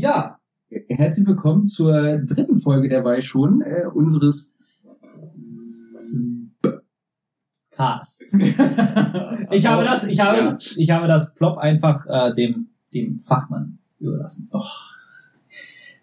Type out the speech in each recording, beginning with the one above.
Ja, herzlich willkommen zur dritten Folge der Weih schon äh, unseres Cast. Ich habe das, ich habe, Ja. ich habe das Plop einfach äh, dem, dem Fachmann überlassen. Oh,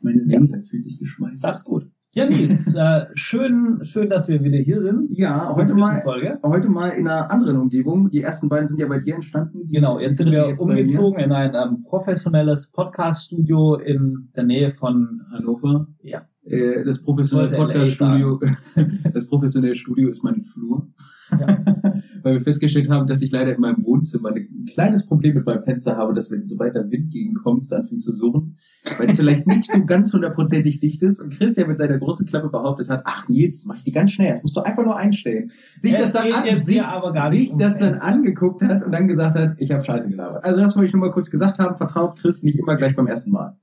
meine Seele fühlt sich geschmeichelt. Das ist gut. Ja, Nils, äh, schön, schön, dass wir wieder hier sind. Ja, heute mal, Folge. heute mal in einer anderen Umgebung. Die ersten beiden sind ja bei dir entstanden. Genau, jetzt sind wir jetzt umgezogen in ein ähm, professionelles Podcast-Studio in der Nähe von, Hannover. ja, Äh, das professionelle Podcast-Studio, das professionelle Studio ist mein Flur. Ja. Weil wir festgestellt haben, dass ich leider in meinem Wohnzimmer ein kleines Problem mit meinem Fenster habe, dass wenn sobald der Wind gegenkommt, es anfängt zu surren, weil es vielleicht nicht so ganz hundertprozentig dicht ist und Christian mit seiner großen Klappe behauptet hat, ach Nils, das mach ich die ganz schnell, das musst du einfach nur einstellen. Sich das dann, an, sich, hier aber gar nicht sich um das dann angeguckt hat und dann gesagt hat, ich habe Scheiße gelabert. Also das wollte ich nur mal kurz gesagt haben, vertraut Chris nicht immer gleich beim ersten Mal.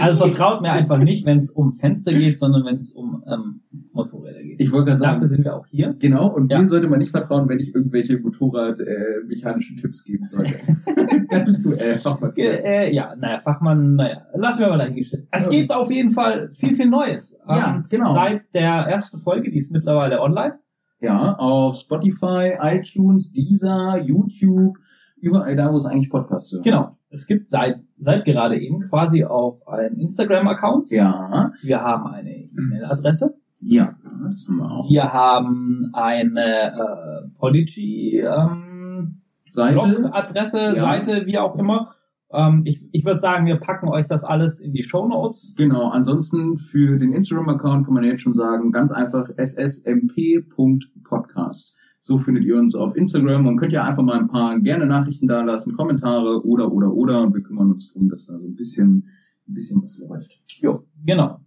Also vertraut mir einfach nicht, wenn es um Fenster geht, sondern wenn es um ähm, Motorräder geht. Ich wollte gerade sagen, Dafür sind wir auch hier. Genau, und Ja. mir sollte man nicht vertrauen, wenn ich irgendwelche Motorrad-mechanischen Tipps geben sollte. Dann bist du äh, Fachmann. Ge- Äh, ja, naja, Fachmann, naja, lassen wir mal dahingestellt. Es Okay. gibt auf jeden Fall viel, viel Neues. Ähm, Ja, genau. Seit der ersten Folge, die ist mittlerweile online. Ja, auf Spotify, iTunes, Deezer, YouTube, überall da, wo es eigentlich Podcasts gibt. Genau. Es gibt seit, seit gerade eben quasi auch einen Instagram-Account. Ja, Wir haben eine E-Mail-Adresse. ja, das haben wir auch. Wir haben eine äh, Polygy ähm, Seite. Blog-Adresse, Ja. Seite, wie auch immer. Ähm, ich ich würde sagen, wir packen euch das alles in die Show Notes. Genau, ansonsten für den Instagram-Account kann man jetzt schon sagen, ganz einfach ssmp.podcast. So findet ihr uns auf Instagram und könnt ja einfach mal ein paar gerne Nachrichten da lassen, Kommentare oder oder oder und wir kümmern uns darum, dass da so ein bisschen ein bisschen was läuft. Jo, genau.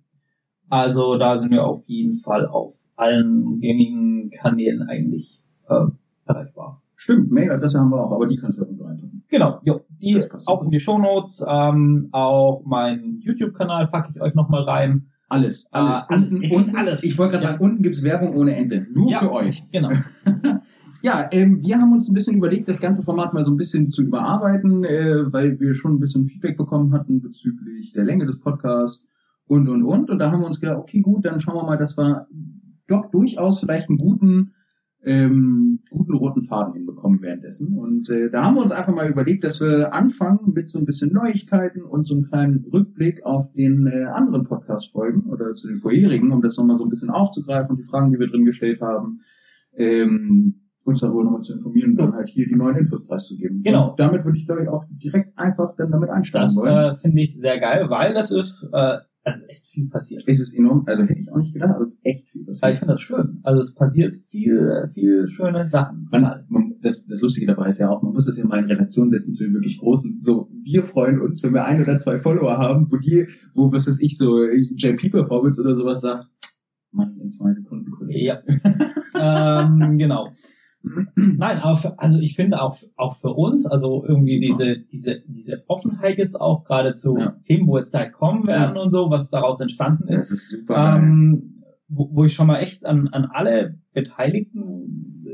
Also da sind wir auf jeden Fall auf allen gängigen Kanälen eigentlich äh, erreichbar. Stimmt, Mailadresse haben wir auch, aber die kannst du auch mit reinpacken. Genau, jo, die auch in die Show Notes. Ähm, auch meinen YouTube-Kanal packe ich euch nochmal rein. Alles, alles, Ah, alles, unten, unten, alles. Ich wollte gerade Ja. sagen, unten gibt's Werbung ohne Ende. Nur Ja. für euch. Genau. Ja, ähm, wir haben uns ein bisschen überlegt, das ganze Format mal so ein bisschen zu überarbeiten, äh, weil wir schon ein bisschen Feedback bekommen hatten bezüglich der Länge des Podcasts und, und, und. Und da haben wir uns gedacht, okay, gut, dann schauen wir mal, dass wir doch durchaus vielleicht einen guten, ähm, guten roten Faden hinbekommen währenddessen. Und äh, da haben wir uns einfach mal überlegt, dass wir anfangen mit so ein bisschen Neuigkeiten und so einem kleinen Rückblick auf den äh, anderen Podcast-Folgen oder zu den vorherigen, um das nochmal so ein bisschen aufzugreifen und die Fragen, die wir drin gestellt haben, ähm, uns darüber nochmal zu informieren und dann halt hier die neuen Infos preiszugeben. Genau. Und damit würde ich, glaube ich, auch direkt einfach dann damit einsteigen Das wollen. äh, finde ich sehr geil, weil das ist, äh, es ist echt viel passiert. es ist enorm, also hätte ich auch nicht gedacht, aber es ist echt viel Aber ich passiert. finde das schön. Also es passiert viel, viel schöne Sachen. Man, man, das, das Lustige dabei ist ja auch, man muss das ja mal in Relation setzen zu den wirklich großen. So, wir freuen uns, wenn wir ein oder zwei Follower haben, wo die, wo, was weiß ich, so JP Performance oder sowas sagt, mach ich in zwei Sekunden, Kollege. Ja. ähm, genau. Nein, aber für, also ich finde auch auch für uns, also irgendwie diese diese diese Offenheit jetzt auch gerade zu Ja. Themen, wo jetzt gleich kommen werden und so, was daraus entstanden Das ist, ist super. ähm, wo, wo ich schon mal echt an an alle Beteiligten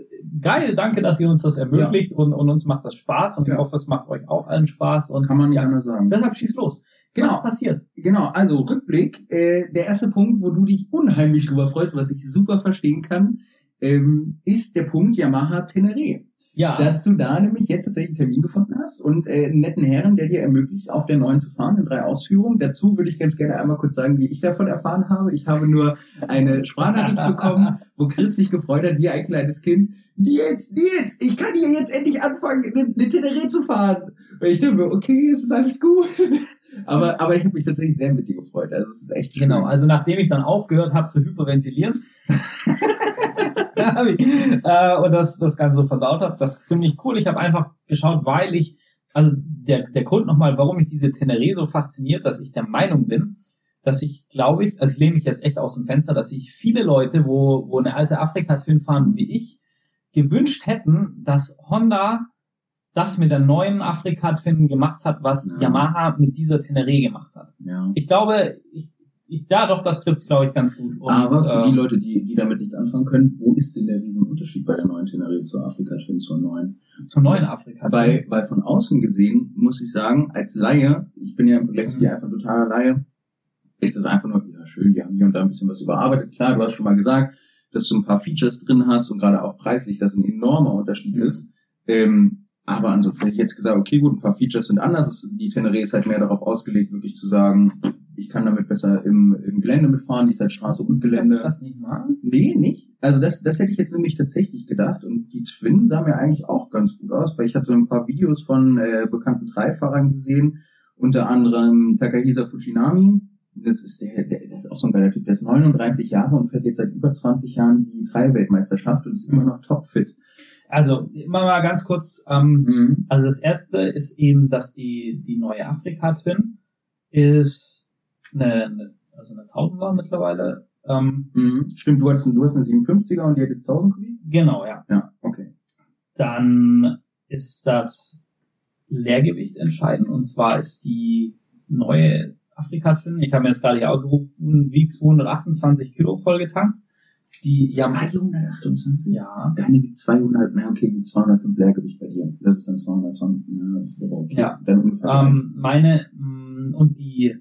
geil, danke, dass ihr uns das ermöglicht und, und uns macht das Spaß und Ja. ich hoffe, es macht euch auch allen Spaß und Kann man ja, anders sagen. deshalb schieß los. Genau. Was passiert? Genau, also Rückblick. Äh, der erste Punkt, wo du dich unheimlich drüber freust, was ich super verstehen kann, ähm, ist der Punkt Yamaha Tenere. Ja, Dass du da nämlich jetzt tatsächlich einen Termin gefunden hast und äh, einen netten Herren, der dir ermöglicht, auf der neuen zu fahren in drei Ausführungen. Dazu würde ich ganz gerne einmal kurz sagen, wie ich davon erfahren habe. Ich habe nur eine Sprachnachricht bekommen, wo Chris sich gefreut hat, wie ein kleines Kind. Nils, Nils, ich kann hier jetzt endlich anfangen, eine, Tenere zu fahren. Und ich mir, okay, es ist alles gut. Aber, aber ich habe mich tatsächlich sehr mit dir gefreut. Also es ist echt schön. Genau, also nachdem ich dann aufgehört habe zu hyperventilieren hab ich, äh, und das, das Ganze so verdaut habe, das ist ziemlich cool. Ich habe einfach geschaut, weil ich, also der, der Grund nochmal, warum mich diese Teneré so fasziniert, dass ich der Meinung bin, dass ich, glaube ich, also ich lehne mich jetzt echt aus dem Fenster, dass sich viele Leute, wo, wo eine alte Afrika-Twin fahren wie ich, gewünscht hätten, dass Honda das mit der neuen Afrika Twin gemacht hat, was Ja. Yamaha mit dieser Teneré gemacht hat. Ja. Ich glaube, ich, ich, ja doch, das trifft's glaube ich ganz gut. Und, Aber für äh, die Leute, die, die damit nichts anfangen können, wo ist denn der Riesenunterschied bei der neuen Teneré zur Afrika Twin zur neuen? zur neuen Afrika. Weil, weil von außen gesehen, muss ich sagen, als Laie, ich bin ja im Vergleich zu dir einfach ein totaler Laie, ist das einfach nur, ja schön, die haben hier und da ein bisschen was überarbeitet. Klar, du hast schon mal gesagt, dass du ein paar Features drin hast und gerade auch preislich das ein enormer Unterschied Mhm. ist. Ähm, aber ansonsten hätte ich jetzt gesagt, okay, gut, ein paar Features sind anders. Die Teneré ist halt mehr darauf ausgelegt, wirklich zu sagen, ich kann damit besser im, im Gelände mitfahren, die ist halt Straße und Gelände. das nicht mal. Nee, nicht. Also das, das hätte ich jetzt nämlich tatsächlich gedacht. Und die Twin sah mir eigentlich auch ganz gut aus, weil ich hatte ein paar Videos von äh, bekannten Dreifahrern gesehen, unter anderem Takahisa Fujinami. Das ist der, der, das ist auch so ein geiler Typ, der ist 39 Jahre und fährt jetzt seit über 20 Jahren die Dreiweltmeisterschaft und ist immer noch topfit. Also mal, mal ganz kurz. Ähm, Mhm. Also das erste ist eben, dass die, die neue Afrika Twin ist eine, eine also eine Tausender mittlerweile. Ähm, Mhm. Stimmt, du hast, du hast eine 57er und die hat jetzt 1000 Kubik? genau, ja. Ja, okay. Dann ist das Leergewicht entscheidend und zwar ist die neue Afrika Twin, ich habe mir das gerade hier aufgerufen, wiegt 228 Kilo vollgetankt. Die ja, 228? ja, Deine wiegt 200, na okay, gut, 205 Leergewicht bei dir. Das ist dann 220, ja, das ist aber okay. Ja. Dann ungefähr ähm, meine mh, und die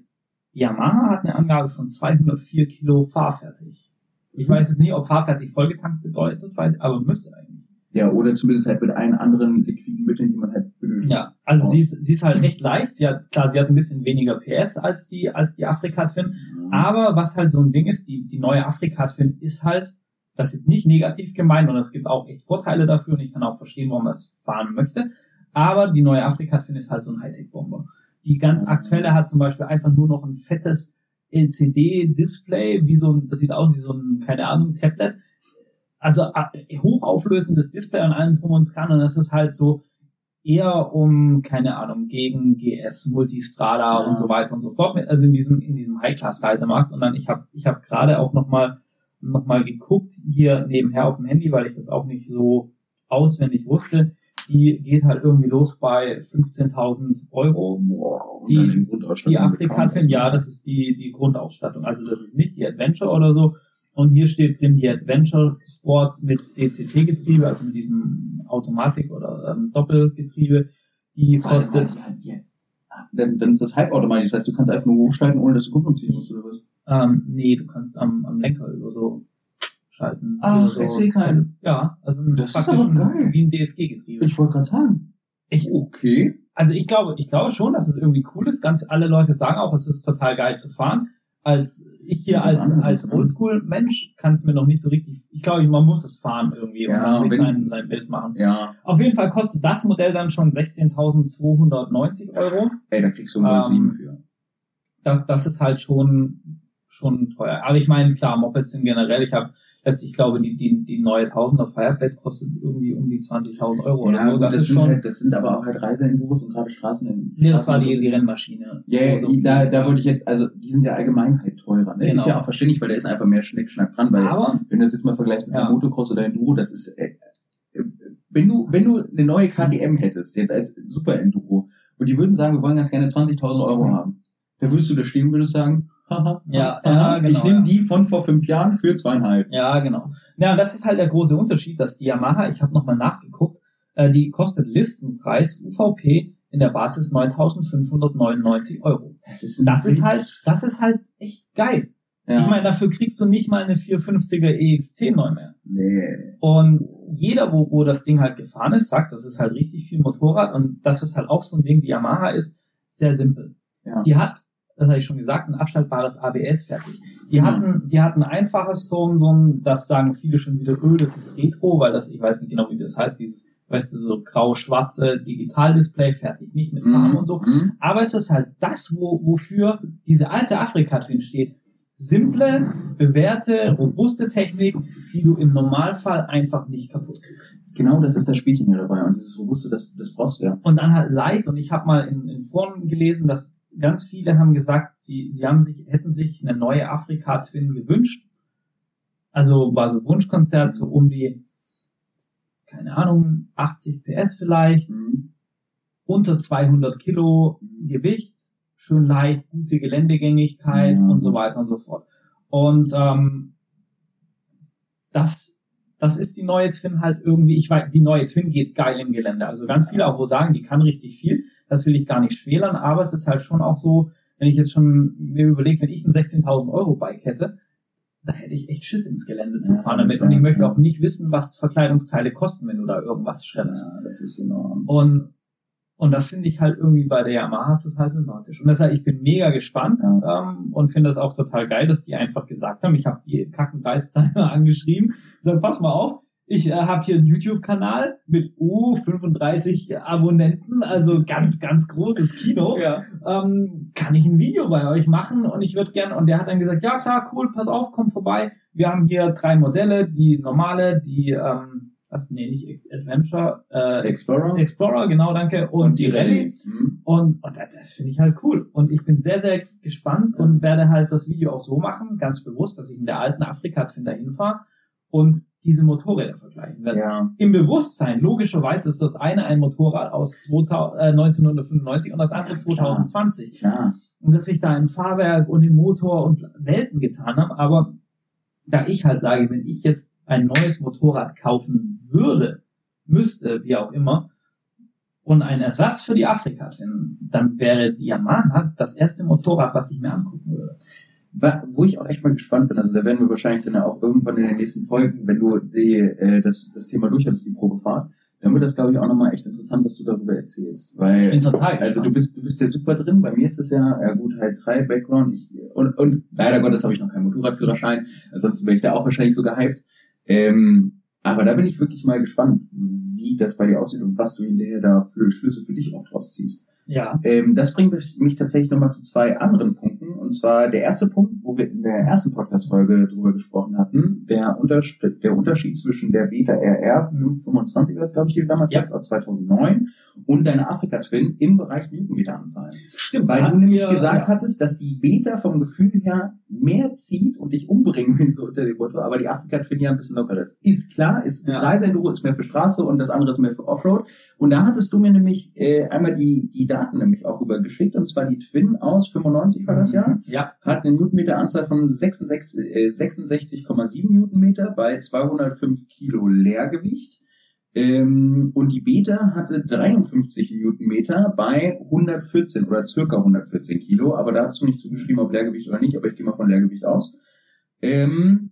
Yamaha hat eine Angabe von 204 Kilo fahrfertig. Ich weiß jetzt nicht, ob fahrfertig vollgetankt bedeutet, weiß, aber müsste eigentlich. Ja, oder zumindest halt mit allen anderen liquiden Mitteln, die man halt benötigt. Ja, also sie ist, sie ist halt echt leicht. Sie hat, klar, sie hat ein bisschen weniger PS als die, als die Afrika Twin. Mhm. Aber was halt so ein Ding ist, die, die neue Afrika Twin ist halt, das ist nicht negativ gemeint und es gibt auch echt Vorteile dafür und ich kann auch verstehen, warum man es fahren möchte. Aber die neue Afrika Twin ist halt so ein Hightech-Bomber. Die ganz Mhm. aktuelle hat zum Beispiel einfach nur noch ein fettes LCD-Display, wie so ein, das sieht aus wie so ein, keine Ahnung, Tablet. Also äh, hochauflösendes Display und allem drum und dran und das ist halt so eher um, keine Ahnung, gegen GS, Multistrada Ja. und so weiter und so fort, also in diesem, in diesem High-Class-Reisemarkt. Und dann, ich habe ich hab gerade auch nochmal noch mal geguckt, hier nebenher auf dem Handy, weil ich das auch nicht so auswendig wusste. Die geht halt irgendwie los bei 15.000 Euro. Und Die- Die Afrika Twin, ja, das ist die, die Grundausstattung. Also das ist nicht die Adventure oder so. Und hier steht drin die Adventure Sports mit DCT-Getriebe, also mit diesem Automatik- oder ähm, Doppelgetriebe. Die kostet, die- Dann, dann ist das halbautomatisch, das heißt, du kannst einfach nur hochschalten, ohne dass du Kupplung ziehen musst, oder was? ähm, nee, du kannst am, am Lenker über so schalten. Ach, so, ich seh keinen. Ja, also ein, Das ist aber geil. wie ein DSG-Getriebe. Ich wollte gerade sagen. Ich- okay. Also ich glaube, ich glaube schon, dass es irgendwie cool ist. Ganz alle Leute sagen auch, es ist total geil zu fahren. Als ich hier als, als? Oldschool-Mensch kann es mir noch nicht so richtig. Ich glaube, man muss es fahren irgendwie und Ja, dann sich wenn- sein, sein Bild machen. Ja, Auf jeden Fall kostet das Modell dann schon 16.290 Euro. ey, da kriegst du einen Ähm, 07 für. Das, das ist halt schon schon teuer. Aber ich meine, klar, Mopeds sind generell. Ich habe letztlich, ich glaube, die die die neue Tausender Fireblade kostet irgendwie um die 20.000 Euro oder Ja, so. gut, Das, das, ist sind schon. halt, das sind aber auch halt Reiseenduros und gerade Straßen. nee, das war die, die Rennmaschine. Ja, Also, die- da, da wollte ich jetzt, also die sind ja allgemein halt teurer. Ne? Genau. Ist ja auch verständlich, weil da ist einfach mehr Schnickschnack dran. Weil Aber wenn du das jetzt mal vergleichst mit Ja. einem Motocross oder Enduro, das ist äh, äh, wenn du wenn du eine neue KTM hättest jetzt als Super Enduro und die würden sagen, wir wollen ganz gerne 20.000 Euro haben, da würdest du da stehen und würdest sagen, haha, Ja, haha, ja, genau, ich nehme die von vor fünf Jahren für zweieinhalb. Ja, genau. Ja, und das ist halt der große Unterschied, dass die Yamaha, ich habe nochmal nachgeguckt, äh, die kostet Listenpreis UVP in der Basis 9.599 Euro. Das ist, Das ist halt, das ist halt echt geil. ja. Ich meine, dafür kriegst du nicht mal eine 450er EX10 neu mehr. nee. Und jeder, wo, wo das Ding halt gefahren ist, sagt, das ist halt richtig viel Motorrad und das ist halt auch so ein Ding, die Yamaha ist sehr simpel. Ja. Die hat, das habe ich schon gesagt, ein abschaltbares ABS fertig. Die hatten, die hatten ein einfaches so, ein- so ein, das sagen viele schon wieder, öh, das ist Retro, weil das, ich weiß nicht genau, wie das heißt, dieses, weißt du, so grau-schwarze Digitaldisplay fertig, nicht mit Farben Mhm. und so. Mhm. Aber es ist halt das, wo, wofür diese alte Afrika drin steht. Simple, bewährte, robuste Technik, die du im Normalfall einfach nicht kaputt kriegst. Genau das ist das Spielchen hier dabei und dieses Robuste, das, das brauchst du ja. Und dann halt Light, und ich habe mal in, in Foren gelesen, dass ganz viele haben gesagt, sie, sie haben sich, hätten sich eine neue Afrika Twin gewünscht. Also war so Wunschkonzert, so um die, keine Ahnung, 80 PS vielleicht, Mhm. unter 200 Kilo Gewicht, schön leicht, gute Geländegängigkeit Mhm. und so weiter und so fort. Und ähm, das, das ist die neue Twin halt irgendwie, ich weiß, die neue Twin geht geil im Gelände. Also ganz viele auch wo sagen, die kann richtig viel. Das will ich gar nicht schmälern, aber es ist halt schon auch so, wenn ich jetzt schon mir überlege, wenn ich ein 16.000 Euro Bike hätte, da hätte ich echt Schiss ins Gelände zu Ja, fahren das damit. Und ich möchte ja. auch nicht wissen, was Verkleidungsteile kosten, wenn du da irgendwas schreddest. Ja, das ist enorm. Und, und das finde ich halt irgendwie bei der Yamaha total sympathisch. Und deshalb, ich bin mega gespannt ähm, und finde das auch total geil, dass die einfach gesagt haben, ich habe die kacken Reißteile angeschrieben, gesagt, pass mal auf, ich äh, habe hier einen YouTube-Kanal mit uh, 35 Abonnenten, also ganz, ganz großes Kino. Ja. Ähm, kann ich ein Video bei euch machen? Und ich würde gerne, und der hat dann gesagt, ja klar, cool, pass auf, komm vorbei. Wir haben hier drei Modelle, die normale, die, ähm, was, nee, nicht Adventure, äh, Explorer Explorer, genau, danke, und, die Rallye. Mhm. Und, und das, das finde ich halt cool. Und ich bin sehr, sehr gespannt und werde halt das Video auch so machen, ganz bewusst, dass ich in der alten Afrika-Twin da hinfahre und diese Motorräder vergleichen werde. Ja. Im Bewusstsein, logischerweise ist das eine ein Motorrad aus 2000, äh, 1995 und das andere Ja, klar. 2020. Klar. Und dass ich da im Fahrwerk und im Motor und Welten getan habe, aber da ich halt sage, wenn ich jetzt ein neues Motorrad kaufen würde, müsste, wie auch immer, und einen Ersatz für die Afrika finden, dann wäre die Yamaha das erste Motorrad, was ich mir angucken würde. Wo ich auch echt mal gespannt bin, also da werden wir wahrscheinlich dann auch irgendwann in den nächsten Folgen, wenn du die, äh, das, das Thema durch hast, die Probefahrt, dann wird das, glaube ich, auch nochmal echt interessant, was du darüber erzählst. Weil, Ich bin total also du bist, du bist ja super drin. Bei mir ist es ja, ja gut, halt drei Background. Ich, und, und leider Gottes habe ich noch keinen Motorradführerschein. Ansonsten wäre ich da auch wahrscheinlich so gehypt. Ähm, aber da bin ich wirklich mal gespannt, wie das bei dir aussieht und was du hinterher da für Schlüsse für dich auch draus ziehst. Ja. Ähm, das bringt mich, tatsächlich nochmal zu zwei anderen Punkten. Und zwar der erste Punkt, wo wir in der ersten Podcast-Folge drüber gesprochen hatten, der, Unterschied, der Unterschied zwischen der Beta RR 525, das glaube ich hier damals Ja. jetzt aus 2009, und deiner Afrika Twin im Bereich Newtonmeteranzahl. Stimmt. Weil du nämlich gesagt ja. hattest, dass die Beta vom Gefühl her mehr zieht und dich umbringen will, so unter dem Motto, aber die Afrika Twin ja ein bisschen lockerer ist. Ist klar, ist, ist Ja. Reiseenduro, ist mehr für Straße und das andere ist mehr für Offroad. Und da hattest du mir nämlich äh, einmal die, die Daten nämlich auch rübergeschickt, und zwar die Twin aus 95 war das Jahr, Ja. hat eine Newtonmeteranzahl von 66, äh, 66,7 Newtonmeter bei 205 Kilo Leergewicht. Ähm, und die Beta hatte 53 Newtonmeter bei 114 oder circa 114 Kilo, aber da hast du nicht zugeschrieben, ob Leergewicht oder nicht, aber ich gehe mal von Leergewicht aus. Ähm,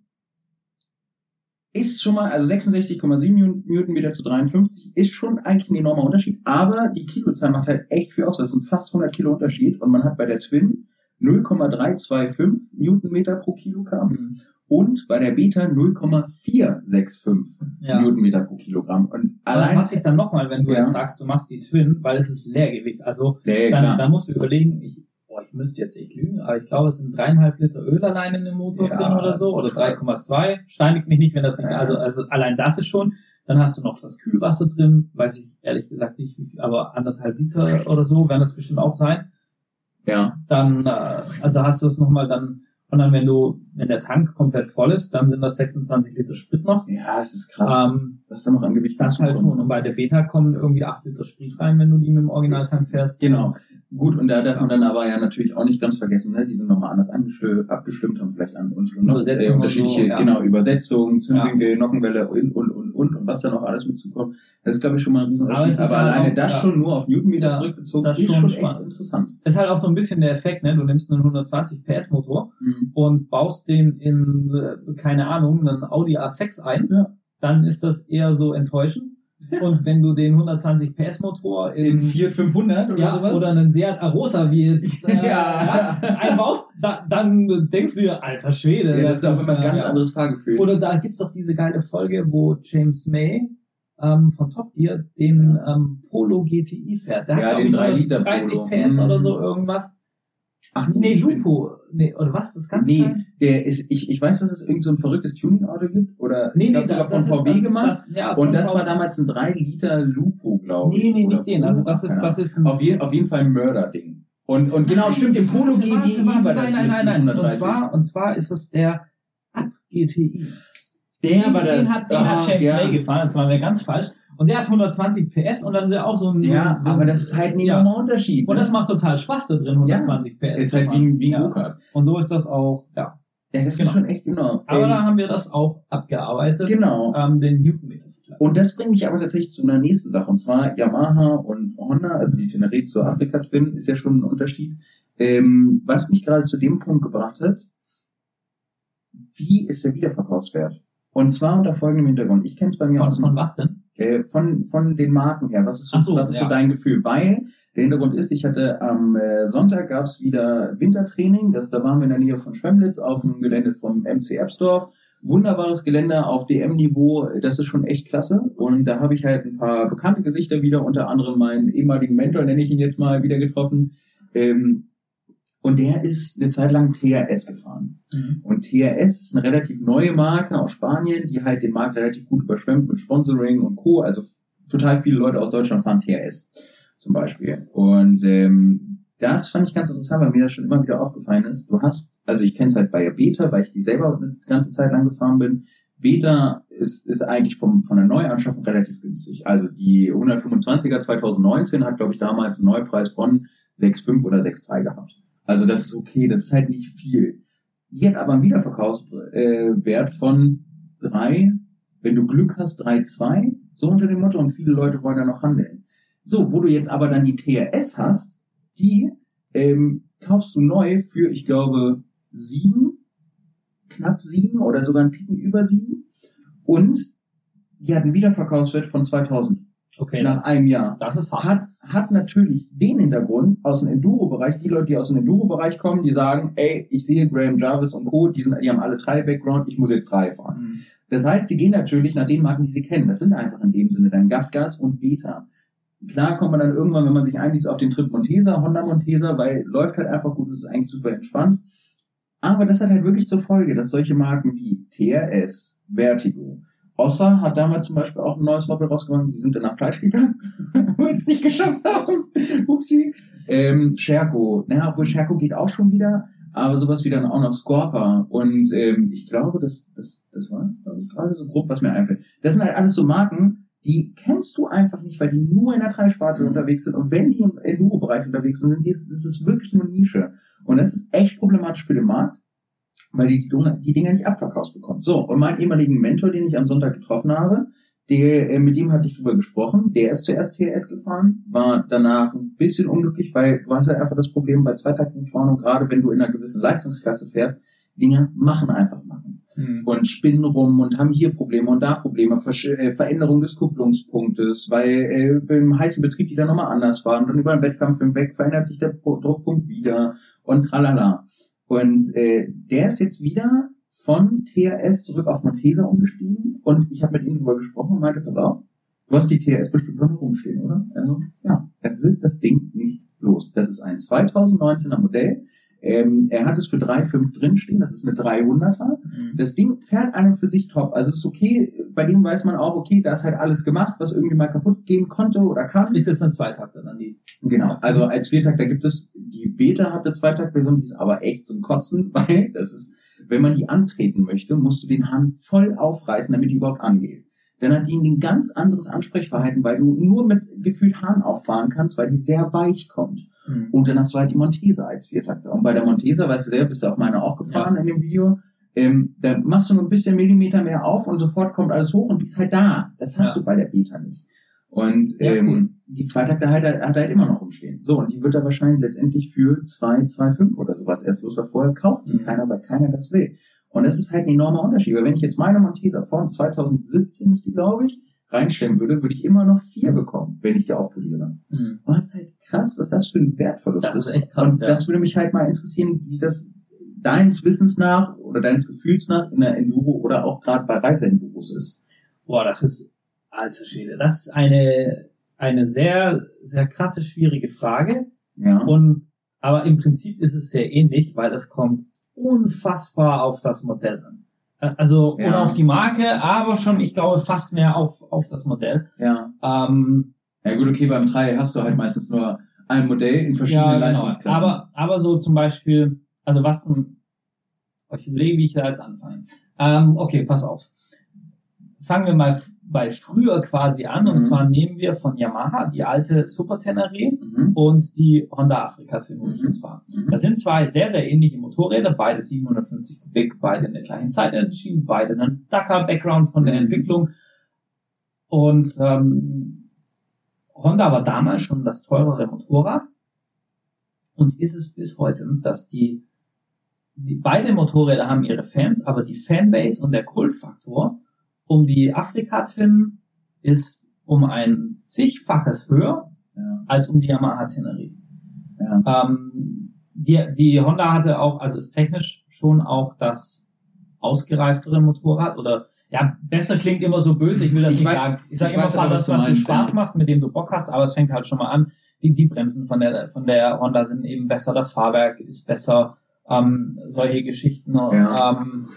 ist schon mal, also 66,7 New- Newtonmeter zu 53 ist schon eigentlich ein enormer Unterschied, aber die Kilozahl macht halt echt viel aus, das sind fast 100 Kilo Unterschied und man hat bei der Twin 0,325 Newtonmeter pro Kilogramm und bei der Beta 0,465 Ja. Newtonmeter pro Kilogramm. Und Aber allein, was ich dann nochmal, wenn du Ja. jetzt sagst, du machst die Twin, weil es ist Leergewicht. Also nee, dann, dann musst du überlegen, ich, boah, ich müsste jetzt echt lügen, aber ich glaube, es sind dreieinhalb Liter Öl allein in dem Motor Ja, drin oder so, oder ist krass. 3,2. Steinigt mich nicht, wenn das nicht, also, also allein das ist schon. Dann hast du noch das Kühlwasser drin, weiß ich ehrlich gesagt nicht, aber anderthalb Liter oder so werden das bestimmt auch sein. ja. Dann, äh, also hast du es nochmal dann, und dann wenn du, wenn der Tank komplett voll ist, dann sind das 26 Liter Sprit noch. ja, es ist krass, Ähm, was da noch an Gewicht das halt schon. Und bei der Beta kommen irgendwie 8 Liter Sprit rein, wenn du die mit dem Originaltank fährst. Genau. Gut, und da darf man dann aber ja natürlich auch nicht ganz vergessen, ne? die sind nochmal anders abgestimmt, haben vielleicht an uns Übersetzung äh, und unterschiedliche, so, ja. genau, Übersetzungen, Zündwinkel, Nockenwelle und, und, und, und, und was da noch alles mit zukommt. Das ist, glaube ich, schon mal ein Aber es ist Aber, halt alleine auch- das ja. schon nur auf Newtonmeter Ja, zurückbezogen, das ist schon schon echt spannend. interessant. Ist halt auch so ein bisschen der Effekt, ne? Du nimmst einen 120 PS Motor Mhm. und baust den in, äh, keine Ahnung, einen Audi A6 ein, Ja. Dann ist das eher so enttäuschend. Und wenn du den 120 PS Motor in, In 400, 500 oder ja, sowas? oder einen Seat Arosa wie jetzt äh, Ja. ja, einbaust, da, dann denkst du dir, alter Schwede. ja, das ist auch immer ein äh, ganz ja. anderes Fahrgefühl. Oder da gibt's doch diese geile Folge, wo James May ähm, von Top Gear den ähm, Polo GTI fährt. Der Ja, glaub den ich, 3 Liter 30 Polo. PS Mhm. oder so irgendwas. Ach, Nee, Lupo. Nee, oder was? Das kannst Nee, der ist, ich, ich weiß, dass es irgend so ein verrücktes Tuning-Auto gibt, oder Nee, ich nee, glaub, sogar das, von das VW ist, das, gemacht. Das, ja, Und das war damals ein 3 Liter Lupo, glaube ich. Nee, nee, nicht den. Also das ist, das ist ein auf, jeden, auf jeden Fall ein Mörder-Ding. Und, und genau, stimmt, im Polo GTI war das Nein, nein, nein, nein. Und 130. zwar, und zwar ist es der Up GTI. der war den das. hat, den Ah, hat James ja. May gefahren, das war mir ganz falsch. Und der hat 120 PS und das ist ja auch so ein... Ja, so ein, aber das ist halt ein ja. enormer Unterschied. Und ne? das macht total Spaß da drin, 120 PS. ist halt wie, ein- wie ein ja. Und so ist das auch, ja. Ja, das Genau. ist schon echt enorm. Aber Ähm, da haben wir das auch abgearbeitet. Genau. Ähm, den Newtonmeter. Und das bringt mich aber tatsächlich zu einer nächsten Sache. Und zwar Yamaha und Honda, also die Tenere zur Afrika Twin, ist ja schon ein Unterschied. Ähm, was mich gerade zu dem Punkt gebracht hat, wie ist der Wiederverkaufswert? Und zwar unter folgendem Hintergrund. Ich kenne es bei mir Von, aus von was denn? Äh, von, von den Marken her. Was ist so, so, was ist so ja. dein Gefühl? Weil der Hintergrund ist, ich hatte am äh, Sonntag gab es wieder Wintertraining. Das, da waren wir in der Nähe von Schwemmlitz auf dem Gelände vom MC Erbsdorf. Wunderbares Gelände auf DM-Niveau. Das ist schon echt klasse. Und da habe ich halt ein paar bekannte Gesichter wieder, unter anderem meinen ehemaligen Mentor, nenne ich ihn jetzt mal, wieder getroffen. Ähm, und der ist eine Zeit lang TRS gefahren. Und TRS ist eine relativ neue Marke aus Spanien, die halt den Markt relativ gut überschwemmt mit Sponsoring und Co. Also total viele Leute aus Deutschland fahren TRS zum Beispiel. Und ähm, das fand ich ganz interessant, weil mir das schon immer wieder aufgefallen ist. Du hast, also ich kenne es halt bei Beta, weil ich die selber eine ganze Zeit lang gefahren bin. Beta ist, ist eigentlich vom, von der Neuanschaffung relativ günstig. Also die 125er 2019 hat, glaube ich, damals einen Neupreis von 6,5 oder 6,3 gehabt. Also das ist okay, das ist halt nicht viel. Die hat aber einen Wiederverkaufswert äh, von drei, wenn du Glück hast, 3,2, so unter dem Motto, und viele Leute wollen da noch handeln. So, wo du jetzt aber dann die TRS hast, die ähm, kaufst du neu für, ich glaube, sieben, knapp sieben oder sogar einen Ticken über sieben. Und die hat einen Wiederverkaufswert von 2000 Okay, nach das, einem Jahr das ist hart. hat, hat natürlich den Hintergrund aus dem Enduro-Bereich, die Leute, die aus dem Enduro-Bereich kommen, die sagen, ey, ich sehe Graham Jarvis und Co., die, sind, die haben alle drei Background, ich muss jetzt drei fahren. Mhm. Das heißt, sie gehen natürlich nach den Marken, die sie kennen. Das sind einfach in dem Sinne dann Gasgas und Beta. Klar kommt man dann irgendwann, wenn man sich einliest, auf den Trip Montesa, Honda Montesa, weil läuft halt einfach gut, das ist eigentlich super entspannt. Aber das hat halt wirklich zur Folge, dass solche Marken wie TRS, Vertigo, Ossa hat damals zum Beispiel auch ein neues Moped rausgebracht, die sind danach pleite gegangen, weil es nicht geschafft haben. Upsi. Ähm, Scherko, naja, obwohl Scherko geht auch schon wieder, aber sowas wie dann auch noch Scorpa und ähm, ich glaube, das, das, das war's, glaube ich, gerade so grob, was mir einfällt. Das sind halt alles so Marken, die kennst du einfach nicht, weil die nur in der Dreisparte unterwegs sind und wenn die im Enduro-Bereich unterwegs sind, das, das ist wirklich nur Nische. Und das ist echt problematisch für den Markt, weil die die Dinge- die Dinger nicht abverkauft bekommen. So, und meinen ehemaligen Mentor, den ich am Sonntag getroffen habe, der, äh, mit dem hatte ich drüber gesprochen, der ist zuerst TRS gefahren, war danach ein bisschen unglücklich, weil du hast halt einfach das Problem bei Zweitaktmotoren und gerade wenn du in einer gewissen Leistungsklasse fährst, Dinge machen einfach machen Mhm. und spinnen rum und haben hier Probleme und da Probleme, Versch äh, Veränderung des Kupplungspunktes, weil äh, beim heißen Betrieb die dann nochmal anders fahren, dann über den Wettkampf hinweg verändert sich der Druckpunkt wieder und tralala. Und äh, der ist jetzt wieder von TRS zurück auf Montesa umgestiegen und ich habe mit ihm darüber gesprochen und meinte, pass auf, du hast die TRS bestimmt noch rumstehen, oder? Also, ja, er wird das Ding nicht los. Das ist ein 2019er Modell. Ähm, er hat es für 3,5 drinstehen, das ist eine 300er. Mhm. Das Ding fährt und für sich top. Also es ist okay, bei dem weiß man auch, okay, da ist halt alles gemacht, was irgendwie mal kaputt gehen konnte oder kann. Ist jetzt ein Zweitakter dann die. Genau, also als Viertakter gibt es, die Beta hat eine Zweitaktversion, die ist aber echt zum Kotzen, weil das ist, wenn man die antreten möchte, musst du den Hahn voll aufreißen, damit die überhaupt angeht. Dann hat die ein ganz anderes Ansprechverhalten, weil du nur mit gefühlt Hahn auffahren kannst, weil die sehr weich kommt. Mhm. Und dann hast du halt die Montesa als Viertakter. Und bei der Montesa, weißt du selber, bist du auf meiner auch gefahren in dem Video, ähm, da machst du nur ein bisschen Millimeter mehr auf und sofort kommt alles hoch und die ist halt da. Das hast Ja. du bei der Beta nicht. Und Ja, ähm, cool. die Zweitakter halt, hat halt immer noch rumstehen. So, und die wird er wahrscheinlich letztendlich für 2, 2,5 oder sowas erst los, weil vorher kauft die Mhm. keiner, weil keiner das will. Und das ist halt ein enormer Unterschied. Weil wenn ich jetzt meine Montesa von 2017 ist die, glaube ich, reinstellen würde, würde ich immer noch vier bekommen, wenn ich die aufpoliere. Mhm. Und das ist halt krass, was das für ein Wertverlust Das ist echt krass, Und ja. das würde mich halt mal interessieren, wie das deines Wissens nach oder deines Gefühls nach in der Enduro oder auch gerade bei Reiseenduros ist. Boah, das ist, alter Schwede, das ist eine, eine sehr, sehr krasse, schwierige Frage. Ja. Und, aber im Prinzip ist es sehr ähnlich, weil es kommt unfassbar auf das Modell an. Also, Ja. oder auf die Marke, aber schon, ich glaube, fast mehr auf, auf das Modell. ja. Ähm, Ja gut, okay, beim 3 hast du halt meistens nur ein Modell in verschiedenen ja, genau. Leistungsklassen. Aber, aber so zum Beispiel, also was zum, ich überlege, wie ich da jetzt anfange. Ähm, okay, pass auf. Fangen wir mal bei früher quasi an. Und Mhm. zwar nehmen wir von Yamaha die alte Super Tenere Mhm. und die Honda wo ich Mhm. jetzt fahre. Mhm. Das sind zwei sehr, sehr ähnliche Motorräder, beide 750 Kubik, beide in der gleichen Zeit entschieden, beide einen Dakar-Background von der Mhm. Entwicklung. Und ähm, Honda war damals schon das teurere Motorrad und ist es bis heute, dass die, die beide Motorräder haben ihre Fans, aber die Fanbase und der Kultfaktor um die Afrika Twin ist um ein zigfaches höher Ja. als um die Yamaha Tenere. Ja. Ähm, die, die Honda hatte auch, also ist technisch schon auch das ausgereiftere Motorrad oder ja, besser klingt immer so böse, ich will das Ich nicht weiß- sagen. Ich sage immer, fahr aber, das, was du Spaß ja. macht, mit dem du Bock hast, aber es fängt halt schon mal an. Die, die Bremsen von der, von der Honda sind eben besser, das Fahrwerk ist besser, ähm, solche Geschichten. Ja. Ähm,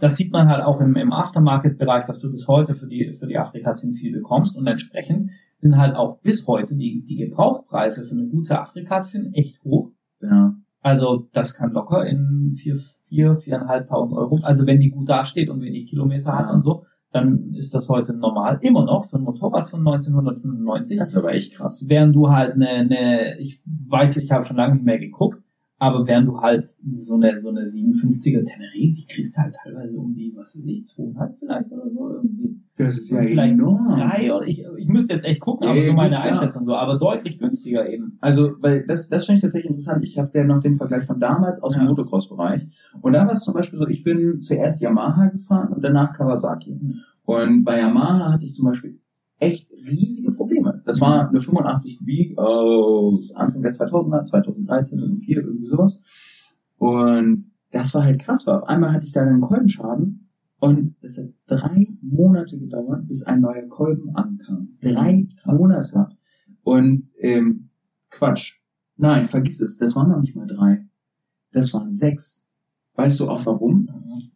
das sieht man halt auch im, im Aftermarket-Bereich, dass du bis heute für die, für die Afrika 10 viel bekommst und entsprechend sind halt auch bis heute die, die Gebrauchtpreise für eine gute Afrika 10 echt hoch. Ja. Also das kann locker in vier, vier, viereinhalbtausend Euro. Also wenn die gut dasteht und wenig Kilometer hat Ja. und so, dann ist das heute normal. Immer noch für ein Motorrad von 1995. Das ist aber echt krass. während du halt eine, eine ich weiß, ich habe schon lange nicht mehr geguckt, aber während du halt so eine, so eine 57er Teneré, die kriegst du halt teilweise um die, was weiß ich, zweieinhalb vielleicht oder so irgendwie. Das ist vielleicht drei oder ich, ich müsste jetzt echt gucken, aber Ja, so meine. Einschätzung so, aber deutlich günstiger eben. Also, weil das, das finde ich tatsächlich interessant. Ich habe ja noch den Vergleich von damals aus dem Ja. Motocross-Bereich. Und da war es zum Beispiel so, ich bin zuerst Yamaha gefahren und danach Kawasaki. Mhm. Und bei Yamaha hatte ich zum Beispiel echt riesige Probleme. Das war eine 85 Kubik aus Anfang der 2000er, 2013, 2004, irgendwie sowas. Und das war halt krass, weil auf einmal hatte ich da einen Kolbenschaden und es hat drei Monate gedauert, bis ein neuer Kolben ankam. Drei Krass. Monate. Und ähm, Quatsch. Nein, vergiss es, das waren noch nicht mal drei. Das waren sechs. Weißt du auch warum?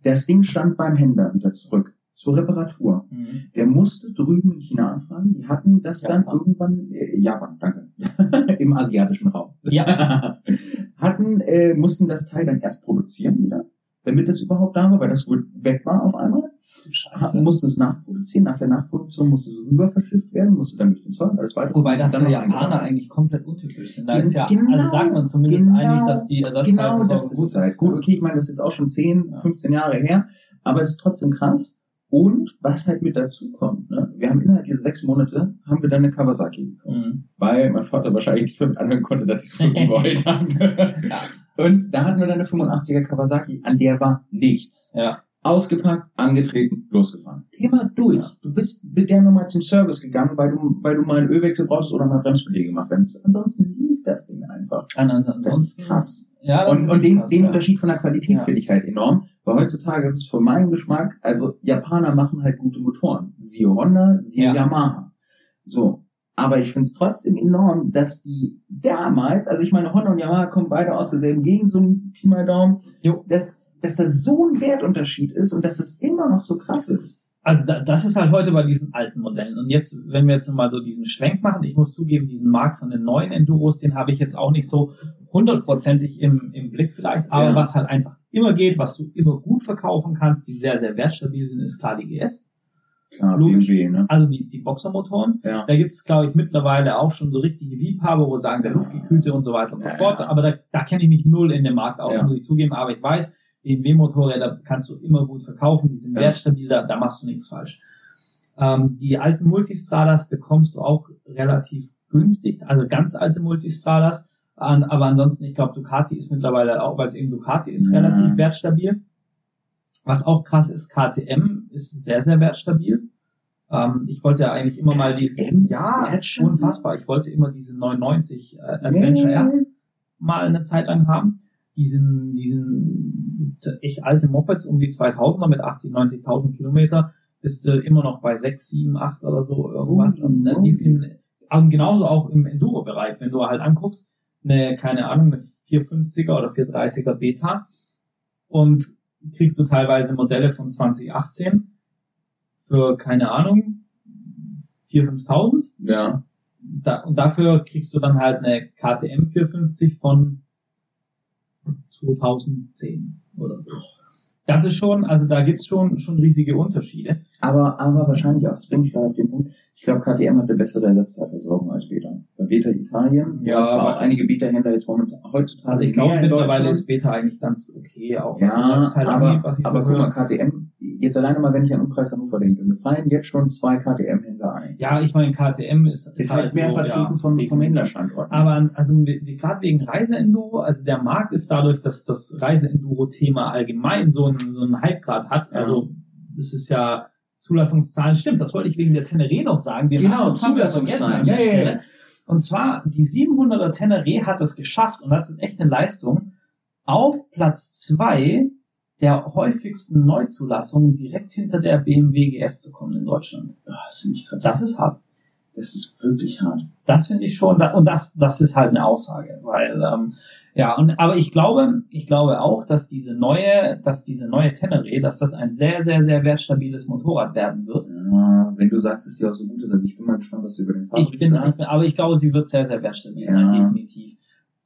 Das Ding stand beim Händler wieder zurück. Zur Reparatur. Mhm. Der musste drüben in China anfragen. Die hatten das dann Japan. irgendwann, äh, Japan, danke. Im asiatischen Raum. Ja. hatten, äh, mussten das Teil dann erst produzieren wieder, damit es überhaupt da war, weil das wohl weg war auf einmal. Scheiße. Mussten es nachproduzieren. Nach der Nachproduktion musste es rüber verschifft werden, musste dann durch den Zoll, alles weiter. Wobei das dann für Japaner eigentlich komplett untypisch sind. Da Gen- ist ja, genau, also sagt man zumindest genau, eigentlich, dass die Ersatzteile Genau, das ist es halt. Gut, okay, ich meine, das ist jetzt auch schon 10, Ja. 15 Jahre her, aber es ist trotzdem krass. Und was halt mit dazu kommt, ne? wir haben innerhalb dieser sechs Monate, haben wir dann eine Kawasaki gekauft. Mhm. Weil mein Vater wahrscheinlich nicht mehr mit anhören konnte, dass ich es für gewollt habe. Und da hatten wir dann eine 85er Kawasaki, an der war nichts. Ja. Ausgepackt, angetreten, losgefahren. Thema durch. Du bist mit der nochmal zum Service gegangen, weil du, weil du mal einen Ölwechsel brauchst oder mal Bremsbeläge gemacht werden musst. Ansonsten lief das Ding einfach. Das ist krass. Ja, das Und, ist und den, krass, den ja. Unterschied von der Qualität Ja. finde ich halt enorm, weil heutzutage ist es für meinen Geschmack, also Japaner machen halt gute Motoren. Siehe Honda, siehe Ja. Yamaha. So. Aber ich finde es trotzdem enorm, dass die damals, also ich meine, Honda und Yamaha kommen beide aus derselben Gegend, so ein Pi mal Daumen, Jo. dass, dass das so ein Wertunterschied ist und dass das immer noch so krass ist. Also da, das ist halt heute bei diesen alten Modellen. Und jetzt, wenn wir jetzt mal so diesen Schwenk machen, ich muss zugeben, diesen Markt von den neuen Enduros, den habe ich jetzt auch nicht so hundertprozentig im, im Blick vielleicht. Aber Ja. was halt einfach immer geht, was du immer gut verkaufen kannst, die sehr, sehr wertstabil sind, ist klar die GS. Klar, Logisch. BMW, ne? Also die, die Boxermotoren. Ja. Da gibt's, glaube ich, mittlerweile auch schon so richtige Liebhaber, wo sagen, der Luftgekühlte und so weiter und so Ja, fort. ja. Aber da, da kenne ich mich null in dem Markt aus, Ja. muss ich zugeben. Aber ich weiß, BMW-Motorräder kannst du immer gut verkaufen, die sind Ja. wertstabil, da, da machst du nichts falsch. Ähm, die alten Multistradas bekommst du auch relativ günstig, also ganz alte Multistradas. An, aber ansonsten, ich glaube, Ducati ist mittlerweile auch, weil es eben Ducati ist, Ja. relativ wertstabil. Was auch krass ist, KTM ist sehr, sehr wertstabil. Ähm, ich wollte ja eigentlich immer mal die, KTM ja, unfassbar. Ich wollte immer diese 99 äh, Adventure R mal eine Zeit lang haben. Die sind, die sind echt alte Mopeds um die 2000er mit 80, 90.000 Kilometer. Bist du immer noch bei 6, 7, 8 oder so irgendwas. Oh, Und, oh. die sind ähm, genauso auch im Enduro-Bereich, wenn du halt anguckst, eine, keine Ahnung, eine 450er oder 430er Beta und kriegst du teilweise Modelle von 2018 für, keine Ahnung, 4.000, 5.000 Ja. da, und dafür kriegst du dann halt eine KTM 450 von 2010 oder so. Das ist schon, also da gibt's schon, schon riesige Unterschiede. Aber, aber wahrscheinlich auch, das bringt mich gerade auf den Punkt, ich glaube, KTM hat eine bessere Ersatzteilversorgung als Beta. Bei Beta Italien, Ja, aber- einige Beta-Händler jetzt momentan heutzutage Also ich glaube mittlerweile ist Beta eigentlich ganz okay, auch was Ja, halt aber, angeht, was ich aber so guck mal, KTM, jetzt alleine mal, wenn ich an Umkreis Hannover denke, mir fallen jetzt schon zwei KTM-Händler ein. Ja, ich meine, KTM ist, Ist halt mehr so, vertreten ja, vom, vom. Händlerstandort. Aber an- also gerade wegen Reiseenduro, also der Markt ist dadurch, dass das Reiseenduro-Thema allgemein so einen, so einen Hype-Grad hat. Ja. Also es ist ja Zulassungszahlen, stimmt, das wollte ich wegen der Teneré noch sagen. Den Genau, Zulassungszahlen. vergessen an der Ja, ja, Stelle. Und zwar, die 700er Teneré hat es geschafft, und das ist echt eine Leistung, auf Platz zwei der häufigsten Neuzulassungen direkt hinter der BMW GS zu kommen in Deutschland. Das ist. Das ist hart. das ist wirklich hart. Das finde ich schon, und das, das ist halt eine Aussage, weil, ähm, ja, und, aber ich glaube, ich glaube auch, dass diese neue, dass diese neue Teneré, dass das ein sehr, sehr, sehr wertstabiles Motorrad werden wird. Ja, wenn du sagst, dass die auch so gut ist, also ich bin mal gespannt, was du über den Fahrer Ich bin, ich bin, aber ich glaube, sie wird sehr, sehr wertstabil Ja. sein, definitiv.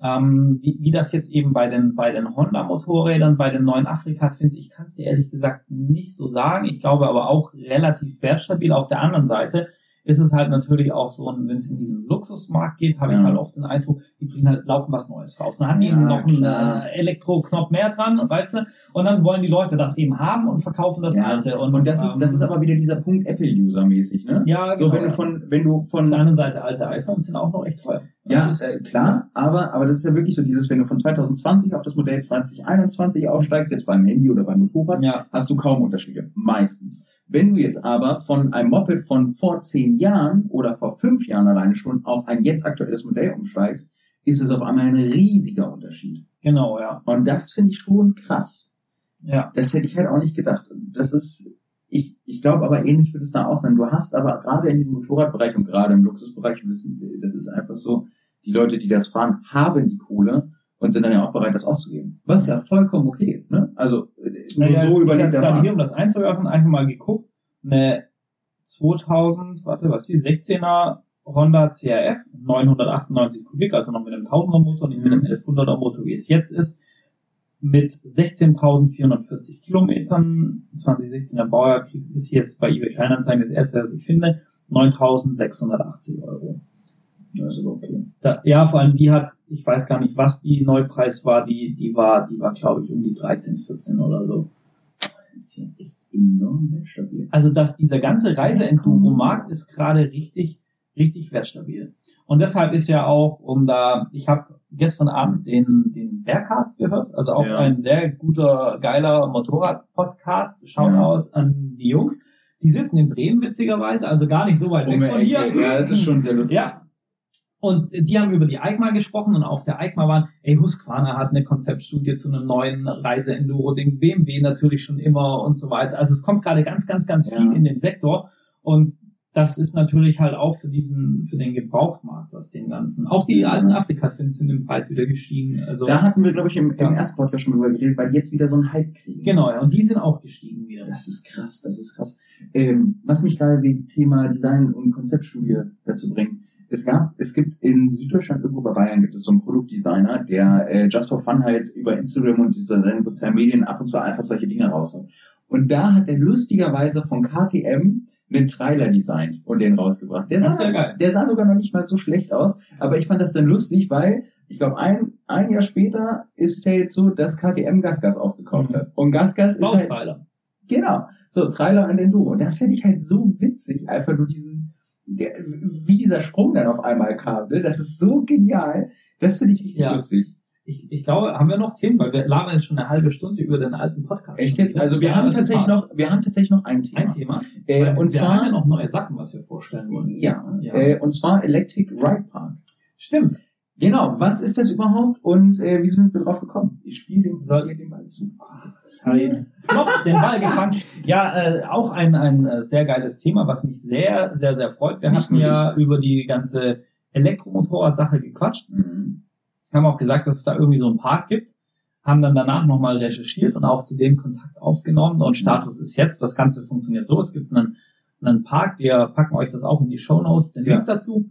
Ähm, wie, wie das jetzt eben bei den, bei den Honda-Motorrädern, bei den neuen Afrika-Fins, ich kann es dir ehrlich gesagt nicht so sagen. Ich glaube aber auch relativ wertstabil. Auf der anderen Seite ist es halt natürlich auch so, wenn es in diesen Luxusmarkt geht, habe ich Ja. halt oft den Eindruck, die bringen halt laufen was Neues raus. Dann haben die Ja, eben noch einen klar. äh, Elektroknopf mehr dran, weißt du, und dann wollen die Leute das eben haben und verkaufen das Ja. alte. Und, Und das ist, das ist ähm, aber wieder dieser Punkt Apple-User-mäßig, ne? ja, So, genau, wenn du ja. von, wenn du Auf von, der anderen Seite, alte iPhones sind auch noch echt teuer. Das ja, ist- äh, klar, aber, aber das ist ja wirklich so dieses, wenn du von 2020 auf das Modell 2021 aufsteigst, jetzt beim Handy oder beim Motorrad, Ja, hast du kaum Unterschiede. Meistens. Wenn du jetzt aber von einem Moped von vor zehn Jahren oder vor fünf Jahren alleine schon auf ein jetzt aktuelles Modell umsteigst, ist es auf einmal ein riesiger Unterschied. genau, ja. Und das finde ich schon krass. Ja, Das hätte ich halt auch nicht gedacht. Das ist, ich, ich glaube aber ähnlich wird es da auch sein. Du hast aber gerade in diesem Motorradbereich und gerade im Luxusbereich wissen, das ist einfach so, die Leute, die das fahren, haben die Kohle und sind dann ja auch bereit, das auszugeben. Was ja vollkommen okay ist, ne? Also, nur naja, so überlegt jetzt der gerade Markt. hier, um das einzuwerfen, einfach mal geguckt. Eine 2000, warte, was ist die, 16er Honda CRF, 998 Kubik, also noch mit einem 1000er Motor, nicht mit einem Mhm. 1100er Motor, wie es jetzt ist, mit 16.440 Kilometern, 2016er Baujahr, ist jetzt bei eBay Kleinanzeigen das erste, was ich finde, 9.680 Euro. Aber okay. Da, ja, vor allem die hat, ich weiß gar nicht, was die Neupreis war, die, die war, die war, glaube ich, um die 13, 14 oder so. Das ist ja echt enorm wertstabil. Also dass dieser ganze Reise-Enduro-Markt ist gerade richtig, richtig wertstabil. Und deshalb ist ja auch, um da, ich habe gestern Abend den, den Bearcast gehört, also auch Ja. ein sehr guter, geiler Motorrad-Podcast. Shoutout an die Jungs. Die sitzen in Bremen witzigerweise, also gar nicht so weit weg von hier. Ja, das ist schon sehr lustig. Ja. Und die haben über die EICMA gesprochen und auf der EICMA waren, ey, Husqvarna hat eine Konzeptstudie zu einem neuen Reise-Enduro-Ding, BMW natürlich schon immer und so weiter. Also es kommt gerade ganz, ganz, ganz Ja. viel in dem Sektor und das ist natürlich halt auch für diesen, für den Gebrauchtmarkt, was den ganzen. Auch die alten Afrika-Fins sind im Preis wieder gestiegen. Also Da hatten wir, glaube ich, im, im Ja. ersten Podcast schon drüber geredet, weil die jetzt wieder so einen Hype kriegen. genau, ja, und die sind auch gestiegen wieder. Das ist krass, das ist krass. Ähm, was mich gerade wegen Thema Design und Konzeptstudie dazu bringt. Es gab, es gibt in Süddeutschland irgendwo bei Bayern gibt es so einen Produktdesigner, der äh, just for fun halt über Instagram und diese seinen sozialen Medien ab und zu einfach solche Dinge raushaut. Und da hat er lustigerweise von KTM einen Trailer designt und den rausgebracht. Der sah, geil. der sah sogar noch nicht mal so schlecht aus, aber ich fand das dann lustig, weil ich glaube, ein, ein Jahr später ist es ja jetzt so, dass KTM Gasgas aufgekauft Mhm. hat. Und Gasgas ist halt. Genau. So, Trailer an den Duo. Und das finde ich halt so witzig, einfach nur diesen, der, wie dieser Sprung dann auf einmal kam. Ne? Das ist so genial. Das finde ich richtig Ja. lustig. Ich, ich glaube, haben wir noch Themen, weil wir labern jetzt schon eine halbe Stunde über den alten Podcast. Echt jetzt? Also wir Ja, haben tatsächlich noch, wir haben tatsächlich noch ein Thema. ein Thema. Äh, und wir haben ja zwar, noch neue Sachen, was wir vorstellen wollen. ja, Ja. Äh, und zwar Electric Ride Park. Stimmt. Genau. Was ist das überhaupt und äh, wie sind wir drauf gekommen? Ich spiele den, Soll- hier den Ball zu. Ich plopp, den Ball gefangen. Ja, äh, auch ein, ein äh, sehr geiles Thema, was mich sehr, sehr, sehr freut. Wir Nicht hatten ja über die ganze Elektromotorrad-Sache gequatscht. Mhm. haben auch gesagt, dass es da irgendwie so einen Park gibt, haben dann danach nochmal recherchiert und auch zu dem Kontakt aufgenommen und Status ist jetzt, das Ganze funktioniert so, es gibt einen, einen Park, wir packen euch das auch in die Show Notes, den Ja. Link dazu.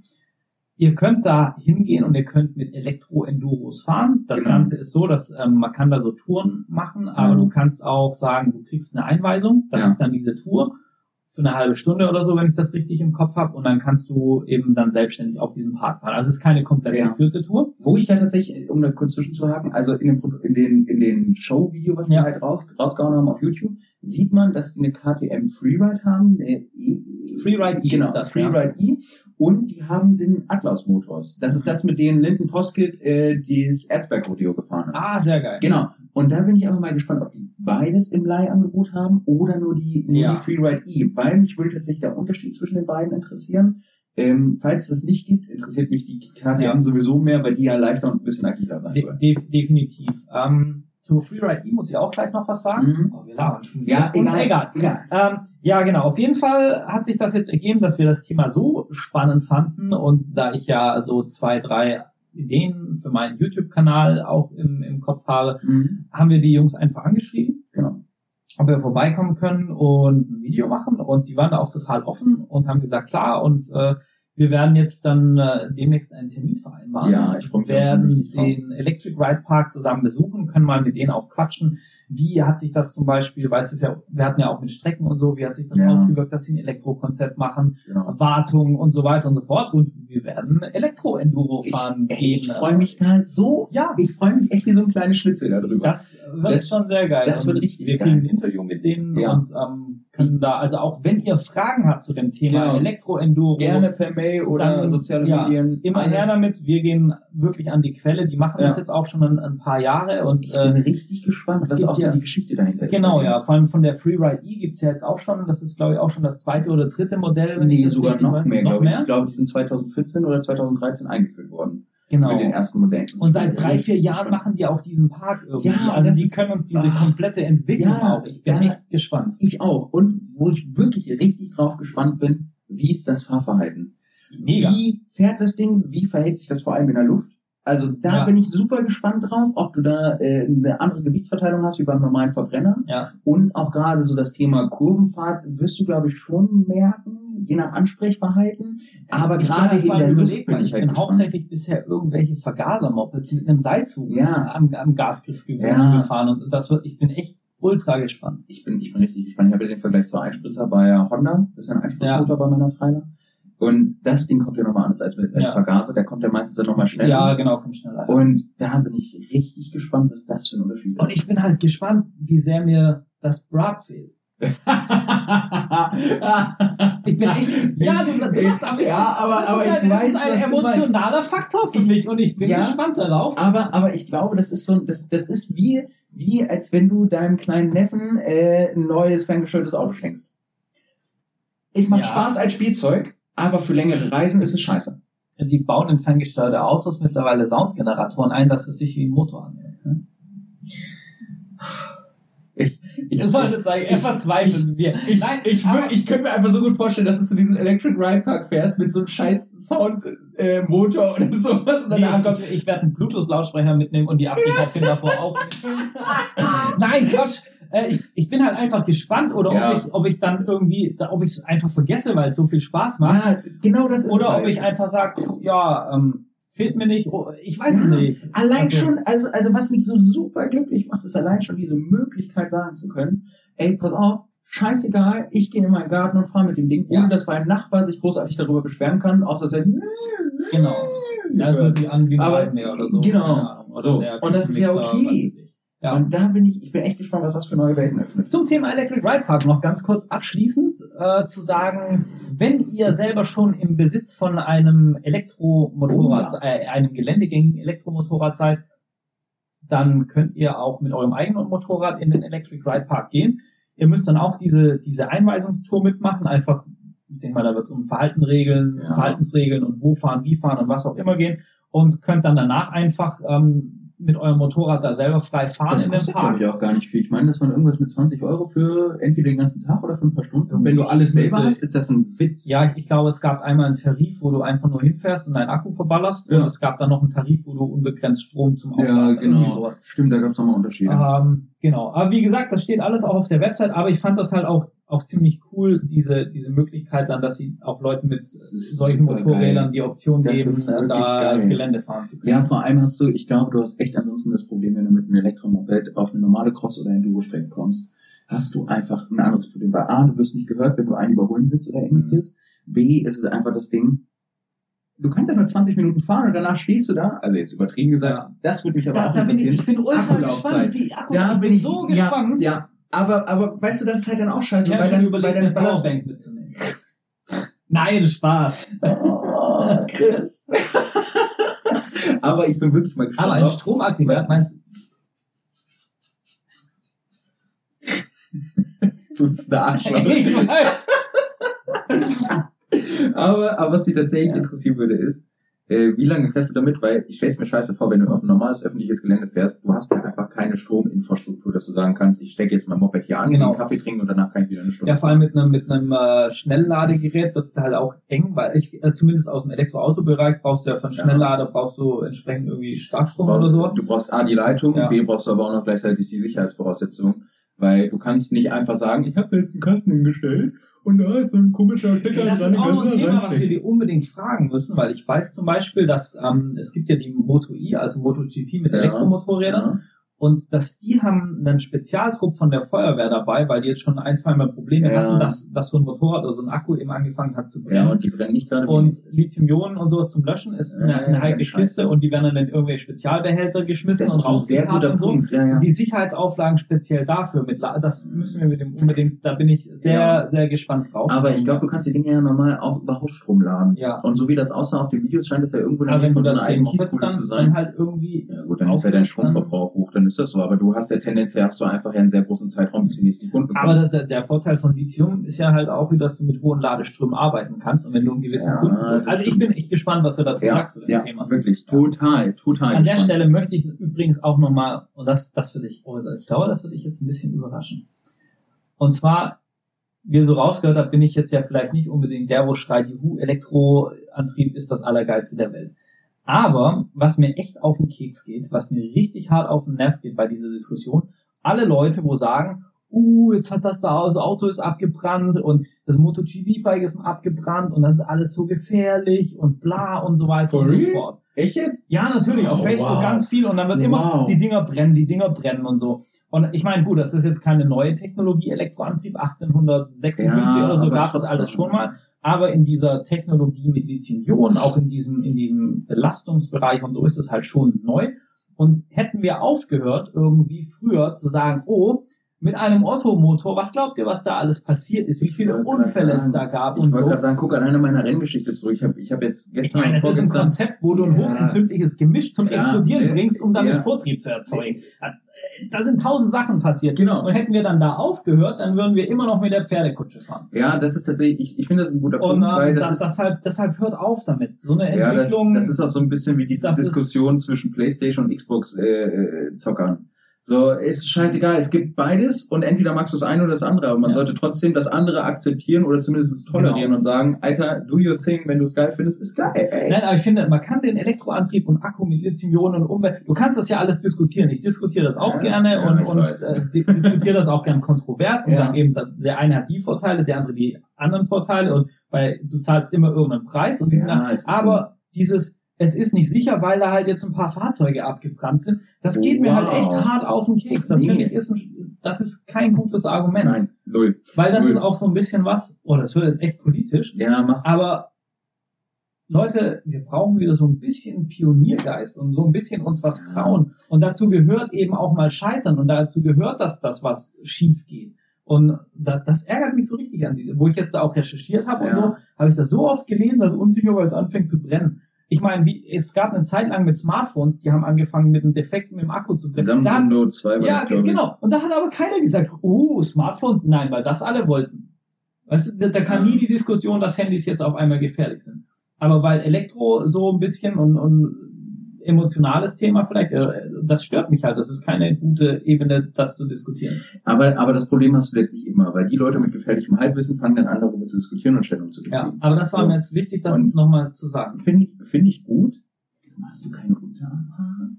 Ihr könnt da hingehen und ihr könnt mit Elektro-Enduros fahren. Das Genau. Ganze ist so, dass ähm, man kann da so Touren machen, aber Mhm. du kannst auch sagen, du kriegst eine Einweisung, das Ja. ist dann diese Tour für eine halbe Stunde oder so, wenn ich das richtig im Kopf habe. Und dann kannst du eben dann selbstständig auf diesem Park fahren. Also es ist keine komplett Ja. geführte Tour. Wo ich da tatsächlich, um da kurz zwischenzuhaken, also in dem, in den, in den Show-Video, was Ja. halt raus, rausgehauen haben auf YouTube, sieht man, dass die eine KTM Freeride haben, eine e, Freeride E genau, ist das, ja. Freeride E, und die haben den Atlas Motors. Das ist das, mit dem Linden Poskett äh, dieses Erzberg-Rodeo gefahren ist. Ah, sehr geil. Genau. Und da bin ich aber mal gespannt, ob die beides im Leihangebot haben oder nur die, nur Ja. die Freeride E. Weil mich würde tatsächlich der Unterschied zwischen den beiden interessieren. Ähm, falls das nicht gibt, interessiert mich die KTM Ja. sowieso mehr, weil die ja leichter und ein bisschen agiler sein De soll. de definitiv. Ähm, zu Freeride E muss ich auch gleich noch was sagen. Mhm. Oh, wir labern schon Ja, Und egal. egal. egal. Ähm, ja, genau. Auf jeden Fall hat sich das jetzt ergeben, dass wir das Thema so spannend fanden und da ich ja so zwei, drei Ideen für meinen YouTube-Kanal auch im, im Kopf habe, Mhm. haben wir die Jungs einfach angeschrieben, Genau. ob wir vorbeikommen können und ein Video machen und die waren da auch total offen und haben gesagt, klar und äh, wir werden jetzt dann äh, demnächst einen Termin vereinbaren. Ja, ich freu mich schon werden den Electric Ride Park zusammen besuchen, können mal mit denen auch quatschen. Wie hat sich das zum Beispiel, weil es ja, wir hatten ja auch mit Strecken und so, wie hat sich das Ja. ausgewirkt, dass sie ein Elektrokonzept machen, genau. Wartung und so weiter und so fort und wir werden Elektro-Enduro fahren Ich, gehen. ich freue mich da so. Ja. Ich freue mich echt wie so ein kleines Schnitzel darüber. Das wird Das- schon sehr geil. das wird richtig Wir geil. kriegen ein Interview mit denen Ja. und ähm, können da, also auch wenn ihr Fragen habt zu dem Thema Genau. Elektro-Enduro, Gerne per Mail oder dann, soziale ja, Medien. immer alles. her damit. Wir gehen wirklich an die Quelle. Die machen das Ja. jetzt auch schon ein, ein paar Jahre und Ich bin äh, richtig gespannt, es was gibt auch so die Geschichte dahinter ist. genau, ja. Vor allem von der Freeride E gibt's ja jetzt auch schon. Das ist, glaube ich, auch schon das zweite oder dritte Modell. Nee, das sogar noch mehr, noch glaube ich. Ich glaube, die sind 2014 oder 2013 eingeführt worden. Genau. Mit den ersten Modellen. Und seit drei, vier Jahren machen die auch diesen Park irgendwie. Ja, also die können uns diese komplette Entwicklung Ja, auch. Ich bin ja. echt gespannt. Ich auch. Und wo ich wirklich richtig drauf gespannt bin, wie ist das Fahrverhalten? Mega. Wie fährt das Ding? Wie verhält sich das vor allem in der Luft? Also da Ja. bin ich super gespannt drauf, ob du da äh, eine andere Gewichtsverteilung hast wie beim normalen Verbrenner. Ja. Und auch gerade so das Thema Kurvenfahrt wirst du, glaube ich, schon merken, je nach Ansprechverhalten. Aber Ich gerade in der Luft bin ich ich halt bin hauptsächlich bisher irgendwelche Vergasermopeds mit einem Seilzug Ja. am, am Gasgriff Ja. gefahren und das wird, ich bin echt ultra gespannt. ich bin, ich bin richtig gespannt. Ich habe ja den Vergleich zur Einspritzer bei Honda. Das ist ein Einspritzmotor bei meiner Trailer. Und das Ding kommt ja nochmal anders als mit als Ja. Vergaser. Der kommt ja meistens dann nochmal schneller. Ja, genau, kommt schneller. Und da bin ich richtig gespannt, was das für ein Unterschied Und ist. ich bin halt gespannt, wie sehr mir das Brab fehlt. Ich bin echt, ja, du, du machst aber, Ja, aber- das aber ist ich ein, weiß, das ist ein emotionaler Faktor für mich und ich bin Ja. gespannt darauf. aber, aber ich glaube, das ist so, das, das ist wie, wie als wenn du deinem kleinen Neffen äh, ein neues ferngesteuertes Auto schenkst. Es macht Ja. Spaß als Spielzeug, aber für längere Reisen ist es scheiße. Die bauen in ferngesteuerte Autos mittlerweile Soundgeneratoren ein, dass es sich wie ein Motor anhört. ne? Ich, ich, Das wollte ich sagen, er verzweifelt mir. Ich, Nein, ich, aber- ich könnte mir einfach so gut vorstellen, dass du zu diesem Electric Ride Park fährst mit so einem scheiß Soundmotor äh, oder sowas und dann Nee, ankommt. ich, ich werde einen Bluetooth-Lautsprecher mitnehmen und die Afrika-Pin davor aufnehmen. Nein, Quatsch. Äh, ich, ich bin halt einfach gespannt oder Ja. ob, ich, ob ich dann irgendwie, ob ich es einfach vergesse, weil es so viel Spaß macht. Ja, genau das ist es oder ob halt. ich einfach sage, ja, ähm, fehlt mir nicht, oh, ich weiß es Ja, nicht. Allein Also, schon, also, also was mich so super glücklich macht, ist allein schon diese Möglichkeit sagen zu können, ey, pass auf, scheißegal, ich gehe in meinen Garten und fahre mit dem Ding, ohne Ja. dass mein Nachbar sich großartig darüber beschweren kann, außer dass er Genau. Ja, das hört sich an wie ein Aber- Rasenmäher oder so. genau. Ahnung. Oder So. der Und das ist ja okay. Ja. Und da bin ich, ich bin echt gespannt, was das für neue Welten öffnet. Zum Thema Electric Ride Park noch ganz kurz abschließend äh, zu sagen, wenn ihr selber schon im Besitz von einem Elektromotorrad, Oh äh, einem geländegängigen Elektromotorrad seid, dann könnt ihr auch mit eurem eigenen Motorrad in den Electric Ride Park gehen. Ihr müsst dann auch diese, diese Einweisungstour mitmachen, einfach, ich denke mal, da wird es um Verhaltenregeln, Ja. Verhaltensregeln und wo fahren, wie fahren und was auch immer gehen und könnt dann danach einfach ähm, mit eurem Motorrad da selber frei fahren Das in dem Park. glaube ich, auch gar nicht viel. Ich meine, das waren irgendwas mit 20 Euro für entweder den ganzen Tag oder für ein paar Stunden. Wenn du alles Müsste- selber hast, ist das ein Witz. Ja, ich, ich glaube, es gab einmal einen Tarif, wo du einfach nur hinfährst und deinen Akku verballerst. Ja. Und es gab dann noch einen Tarif, wo du unbegrenzt Strom zum ja Aufladen irgendwie genau. sowas. Stimmt, da gab es nochmal Unterschiede. Ähm, genau. Aber wie gesagt, das steht alles auch auf der Website. Aber ich fand das halt auch auch ziemlich cool, diese diese Möglichkeit dann, dass sie auch Leuten mit solchen Motorrädern geil. die Option Das geben, äh, da geil. Gelände fahren zu können. Ja, vor allem hast du, ich glaube, du hast echt ansonsten das Problem, wenn du mit einem Elektromoped auf eine normale Cross- oder Enduro-Strecke kommst. hast du einfach ein anderes Problem. Weil A, du wirst nicht gehört, wenn du einen überholen willst oder ähnliches. B, ist es einfach das Ding, du kannst ja nur 20 Minuten fahren und danach stehst du da, also jetzt übertrieben gesagt, das würde mich aber Da, auch da bin ich, interessieren. ich bin ultra Akkulaufzeit. gespannt, wie Akku, Da ich bin ich so ja, gespannt. Ja, aber, aber weißt du, das ist halt dann auch scheiße, Ich habe weil schon dann, überlegt, weil eine Powerbank mitzunehmen. Nein, Spaß. Oh, Chris. aber ich bin wirklich mal gespannt. Aber ein. Stromaggregat meinst Du bist ein Arschloch. ich weiß. aber, aber was mich tatsächlich Ja. interessieren würde, ist, äh, wie lange fährst du damit? Weil ich stell's mir scheiße vor, wenn du auf ein normales öffentliches Gelände fährst, du hast ja einfach keine Strominfrastruktur, dass du sagen kannst, ich stecke jetzt mein Moped hier an, Genau. einen Kaffee trinken und danach kann ich wieder eine Stunde Ja, vor allem mit einem, mit einem äh, Schnellladegerät wird's da halt auch eng, weil ich, äh, zumindest aus dem Elektroautobereich brauchst du ja von Ja. Schnelllader brauchst du entsprechend irgendwie Starkstrom oder sowas. Du brauchst A die Leitung, Ja. B brauchst du aber auch noch gleichzeitig die Sicherheitsvoraussetzung, weil du kannst nicht einfach sagen, ich habe jetzt einen Kasten hingestellt und da ist so ein komischer Stecker Das ist auch ein Thema, was wir dir unbedingt fragen müssen, weil ich weiß zum Beispiel, dass ähm, es gibt ja die Moto E, also MotoGP mit Ja. Elektromotorrädern. Ja. Und dass die haben einen Spezialtrupp von der Feuerwehr dabei, weil die jetzt schon ein, zwei Mal Probleme Ja. hatten, dass, dass so ein Motorrad oder so ein Akku eben angefangen hat zu ja, brennen. und die brennen nicht gerade. Und Lithium-Ionen und sowas zum Löschen ist eine, Ja, eine heikle. Kiste und die werden dann in irgendwelche Spezialbehälter geschmissen das und rausgekarrt guter und so. Punkt. Ja, ja. Die Sicherheitsauflagen speziell dafür, mit, das müssen wir mit dem unbedingt, da bin ich sehr, Ja. sehr gespannt drauf. Aber ich glaube, du kannst die Dinge ja normal auch über Hausstrom laden. Ja. Und so wie das aussah auf den Videos, scheint das ja irgendwo in der Nähe von so einer 10 eigenen dann, zu dann sein. halt irgendwie Ja gut, dann ist ja dein dann- Stromverbrauch hoch, dann ist das so. Aber du hast ja tendenziell hast du einfach ja einen sehr großen Zeitraum, bis die nächsten Kunden Aber der, der, der Vorteil von Lithium ist ja halt auch, dass du mit hohen Ladeströmen arbeiten kannst und wenn du einen gewissen Ja, Kunden. Also ich stimmt. bin echt gespannt, was er dazu ja, sagt zu dem ja, Thema. wirklich, total, total. An der gespannt. Stelle möchte ich übrigens auch nochmal, und das, das würde ich, oh, ich glaube, das würde ich jetzt ein bisschen überraschen. Und zwar, wie ihr so rausgehört habt, bin ich jetzt ja vielleicht nicht unbedingt der, wo schreit, juhu, Elektroantrieb ist das Allergeilste der Welt. Aber was mir echt auf den Keks geht, was mir richtig hart auf den Nerv geht bei dieser Diskussion, alle Leute, wo sagen, uh, jetzt hat das da, das Auto ist abgebrannt und das MotoGP-Bike ist abgebrannt und das ist alles so gefährlich und bla und so weiter For und so fort. Echt jetzt? Ja, natürlich, auf Oh, Facebook wow. ganz viel und dann wird immer, Wow. die Dinger brennen, die Dinger brennen und so. Und ich meine, gut, das ist jetzt keine neue Technologie, Elektroantrieb, 1856 Ja, oder so gab es alles schon mal. Aber in dieser Technologie mit Lithium-Ionen, auch in diesem, in diesem Belastungsbereich und so ist es halt schon neu. Und hätten wir aufgehört, irgendwie früher zu sagen, oh, mit einem Ottomotor, was glaubt ihr, was da alles passiert ist, wie viele Ich wollte Unfälle es da gab Ich und wollte so. gerade sagen, guck an einer meiner Renngeschichte zurück. Ich habe ich hab jetzt Ich gestern meine, es ist ein Konzept, wo du ein Ja. hochentzündliches Gemisch zum Ja, Explodieren bringst, um damit Ja. Vortrieb zu erzeugen. Da sind tausend Sachen passiert. Genau. Und hätten wir dann da aufgehört, dann würden wir immer noch mit der Pferdekutsche fahren. Ja, das ist tatsächlich, ich, ich finde das ein guter Und Punkt, weil ähm, das das, ist, deshalb, deshalb hört auf damit. So eine ja, das, Entwicklung. das ist auch so ein bisschen wie die das ist- Diskussion zwischen Playstation und Xbox äh, äh, Zockern. So, ist scheißegal, es gibt beides und entweder magst du das eine oder das andere, aber man Ja. sollte trotzdem das andere akzeptieren oder zumindest tolerieren Genau. und sagen, Alter, do your thing, wenn du es geil findest, ist geil, ey. Nein, aber ich finde, man kann den Elektroantrieb und Akku mit Lithium-Ionen und Umwelt, du kannst das ja alles diskutieren. Ich diskutiere das auch Ja, gerne ja, und, und äh, di- diskutiere das auch gern kontrovers und sage eben, der eine hat die Vorteile, der andere die anderen Vorteile und weil du zahlst immer irgendeinen Preis und diesen, aber dieses es ist nicht sicher, weil da halt jetzt ein paar Fahrzeuge abgebrannt sind. Das geht mir halt Wow. echt hart auf den Keks. Das Nee. finde ich ist ein, das ist kein gutes Argument. Nein, null. Weil das Null. ist auch so ein bisschen was, oh, das wird jetzt echt politisch, Ja, mach. aber Leute, wir brauchen wieder so ein bisschen Pioniergeist und so ein bisschen uns was trauen. Und dazu gehört eben auch mal scheitern und dazu gehört, dass das was schief geht. Und das, das ärgert mich so richtig an wo ich jetzt da auch recherchiert habe und Ja. so, habe ich das so oft gelesen, dass unsicher, weil es anfängt zu brennen. Ich meine, wie, es gab eine Zeit lang mit Smartphones, die haben angefangen mit einem Defekten im Akku zu brennen. Da Samsung hat- Note 2 war ja, das, glaube genau. Und da hat aber keiner gesagt, oh, Smartphone, nein, weil das alle wollten. Weißt du, da, da kam nie die Diskussion, dass Handys jetzt auf einmal gefährlich sind. Aber weil Elektro so ein bisschen und, und emotionales Thema vielleicht, äh, das stört mich halt. Das ist keine gute Ebene, das zu diskutieren. Aber, aber das Problem hast du letztlich immer, weil die Leute mit gefährlichem Halbwissen fangen dann an, darüber zu diskutieren und Stellung zu Ja, beziehen. aber das war So. mir jetzt wichtig, das nochmal zu sagen. Finde ich, finde ich gut. Wieso Hast du keine Unterarmhaare?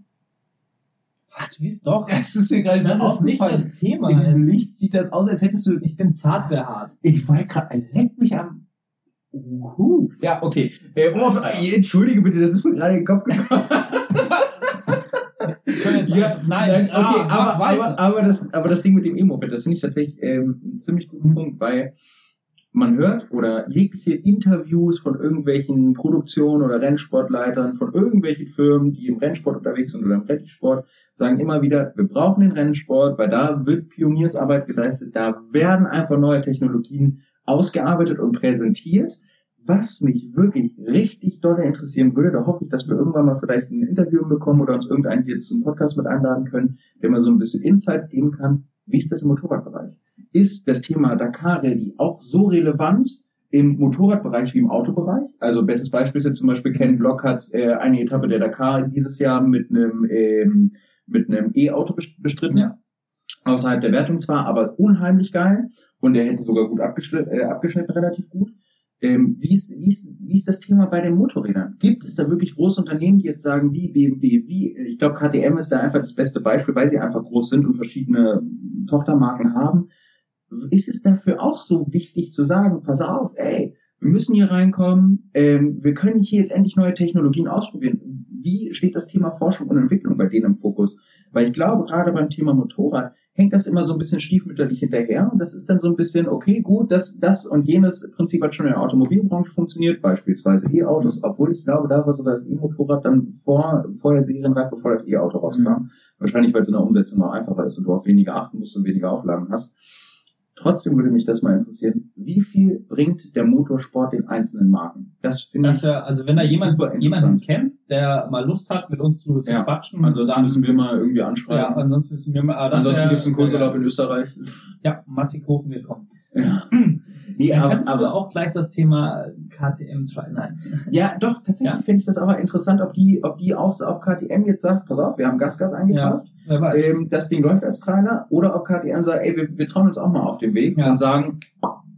Was, wie doch? Das ist mir gerade Das ist nicht das Thema. Im Licht sieht das aus, als hättest du, Ich bin zart behaart. ich war gerade, leck mich am, Uhu. Ja, okay. Äh, oh, entschuldige bitte, das ist mir gerade in den Kopf gekommen. Ja, nein, nein, ah, okay, mach aber, aber, aber, das, aber das Ding mit dem E-Moped, das finde ich tatsächlich ähm, einen ziemlich guten Punkt, weil man hört oder jegliche Interviews von irgendwelchen Produktionen oder Rennsportleitern von irgendwelchen Firmen, die im Rennsport unterwegs sind oder im Rennsport, sagen immer wieder, wir brauchen den Rennsport, weil da wird Pioniersarbeit geleistet, da werden einfach neue Technologien ausgearbeitet und präsentiert. Was mich wirklich richtig doll interessieren würde, da hoffe ich, dass wir irgendwann mal vielleicht ein Interview bekommen oder uns irgendeinen jetzt einen Podcast mit einladen können, der mal so ein bisschen Insights geben kann. Wie ist das im Motorradbereich? Ist das Thema Dakar Rallye auch so relevant im Motorradbereich wie im Autobereich? Also bestes Beispiel ist jetzt zum Beispiel Ken Block hat äh, eine Etappe der Dakar dieses Jahr mit einem ähm, mit einem E-Auto best- bestritten. Ja. Außerhalb der Wertung zwar, aber unheimlich geil. Und er hätte sogar gut abgeschnitten, äh, abgeschnitten relativ gut. Ähm, wie, ist, wie, ist, wie ist das Thema bei den Motorrädern? Gibt es da wirklich große Unternehmen, die jetzt sagen, wie BMW, wie, ich glaube, KTM ist da einfach das beste Beispiel, weil sie einfach groß sind und verschiedene Tochtermarken haben. Ist es dafür auch so wichtig zu sagen, pass auf, ey, wir müssen hier reinkommen, ähm, wir können hier jetzt endlich neue Technologien ausprobieren. Wie steht das Thema Forschung und Entwicklung bei denen im Fokus? Weil ich glaube, gerade beim Thema Motorrad hängt das immer so ein bisschen stiefmütterlich hinterher und das ist dann so ein bisschen, okay, gut, das, das und jenes Prinzip hat schon in der Automobilbranche funktioniert, beispielsweise E-Autos, obwohl ich glaube, da war sogar das E-Motorrad dann vor, vorher serienreif, bevor das E-Auto rauskam. Wahrscheinlich, weil es in der Umsetzung auch einfacher ist und du auf weniger achten musst und weniger Auflagen hast. Trotzdem würde mich das mal interessieren, wie viel bringt der Motorsport den einzelnen Marken? Das finde ich, wär, also wenn da jemand jemanden kennt, der mal Lust hat, mit uns zu, zu Ja, quatschen, ansonsten dann, müssen wir mal irgendwie ja, anschreiben. ansonsten müssen wir mal, das ansonsten gibt es einen Kurzurlaub in Österreich. Ja, Mattighofen willkommen. Ja. Nee, Dann aber, kannst du aber, auch gleich das Thema KTM try Nein. ja, doch, tatsächlich Ja. finde ich das aber interessant, ob die, ob die auch, ob KTM jetzt sagt, pass auf, wir haben Gasgas eingekauft, weiß. Ähm, das Ding läuft als Trailer, oder ob KTM sagt, ey, wir, wir trauen uns auch mal auf den Weg Ja. und sagen,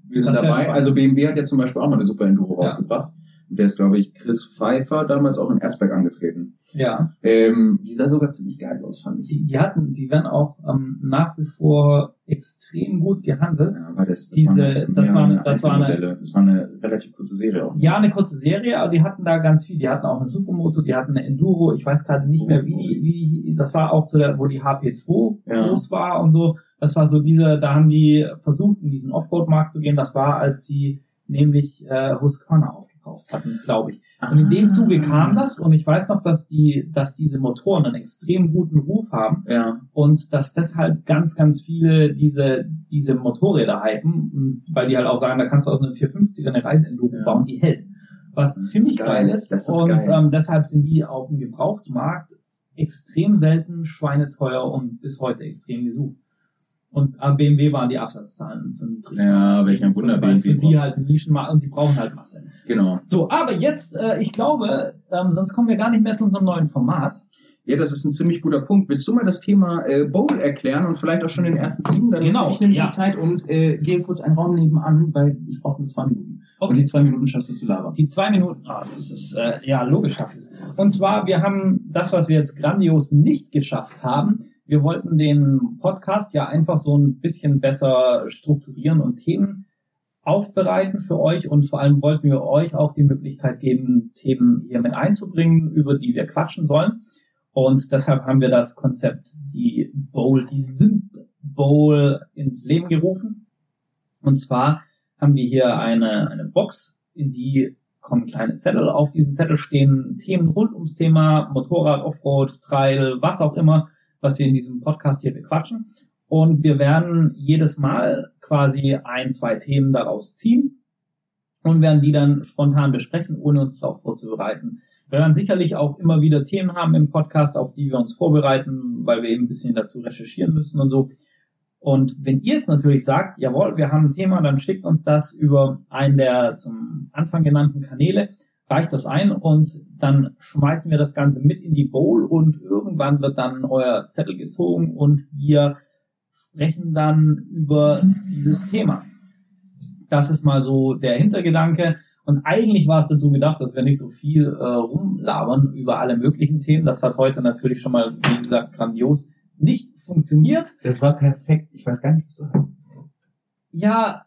wir sind Das dabei. Also BMW hat ja zum Beispiel auch mal eine Super Enduro Ja. rausgebracht. Der ist, glaube ich, Chris Pfeiffer damals auch in Erzberg angetreten. ja. Ähm, die sah sogar ziemlich geil aus, fand ich. Die, die hatten, die werden auch ähm, nach wie vor extrem gut gehandelt. Ja, weil das, das Diese- war eine, das war eine- das war eine- das war eine relativ kurze Serie auch. Ja, eine kurze Serie, aber die hatten da ganz viel. Die hatten auch eine Supermoto, die hatten eine Enduro. Ich weiß gerade nicht mehr, wie wie das war auch zu der, wo die HP2 Ja. groß war und so. Das war so diese, da haben die versucht, in diesen Offroad-Markt zu gehen. Das war, als sie nämlich äh, Husqvarna aufgekauft hatten, glaube ich. Und in dem Zuge kam das und ich weiß noch, dass die, dass diese Motoren einen extrem guten Ruf haben Ja, und dass deshalb ganz, ganz viele diese, diese Motorräder hypen, weil die halt auch sagen, da kannst du aus einem 450er eine Reiseenduro Ja. bauen, die hält. Was Das ist ziemlich geil. geil ist. Ist und geil. Ähm, deshalb sind die auf dem Gebrauchtmarkt extrem selten, schweineteuer und bis heute extrem gesucht. Und am BMW waren die Absatzzahlen zu niedrig. Ja, welch ein Wunder Weil für BMW sie halt Nischenmarkt und die brauchen halt Masse. genau. So, aber jetzt, äh, ich glaube, ähm, sonst kommen wir gar nicht mehr zu unserem neuen Format. Ja, das ist ein ziemlich guter Punkt. Willst du mal das Thema äh, Bowl erklären und vielleicht auch schon den ersten ziehen? Dann Genau, ich nämlich ja. die Zeit und äh, gehe kurz einen Raum nebenan, weil ich brauche nur zwei Minuten. Und die zwei Minuten schaffst du zu labern. Die zwei Minuten, ah, das ist äh, ja logisch es. Und zwar, wir haben das, was wir jetzt grandios nicht geschafft haben. Wir wollten den Podcast ja einfach so ein bisschen besser strukturieren und Themen aufbereiten für euch und vor allem wollten wir euch auch die Möglichkeit geben, Themen hier mit einzubringen, über die wir quatschen sollen. Und deshalb haben wir das Konzept, die Bowl, die Sim Bowl ins Leben gerufen. Und zwar haben wir hier eine, eine Box, in die kommen kleine Zettel. Auf diesen Zettel stehen Themen rund ums Thema Motorrad, Offroad, Trail, was auch immer, was wir in diesem Podcast hier bequatschen. Und wir werden jedes Mal quasi ein, zwei Themen daraus ziehen und werden die dann spontan besprechen, ohne uns darauf vorzubereiten. Wir werden sicherlich auch immer wieder Themen haben im Podcast, auf die wir uns vorbereiten, weil wir eben ein bisschen dazu recherchieren müssen und so. Und wenn ihr jetzt natürlich sagt, jawohl, wir haben ein Thema, dann schickt uns das über einen der zum Anfang genannten Kanäle, reicht das ein und dann schmeißen wir das Ganze mit in die Bowl und irgendwann wird dann euer Zettel gezogen und wir sprechen dann über dieses Thema. Das ist mal so der Hintergedanke. Und eigentlich war es dazu gedacht, dass wir nicht so viel äh, rumlabern über alle möglichen Themen. Das hat heute natürlich schon mal, wie gesagt, grandios nicht funktioniert. Das war perfekt. Ich weiß gar nicht, was du hast. Ja,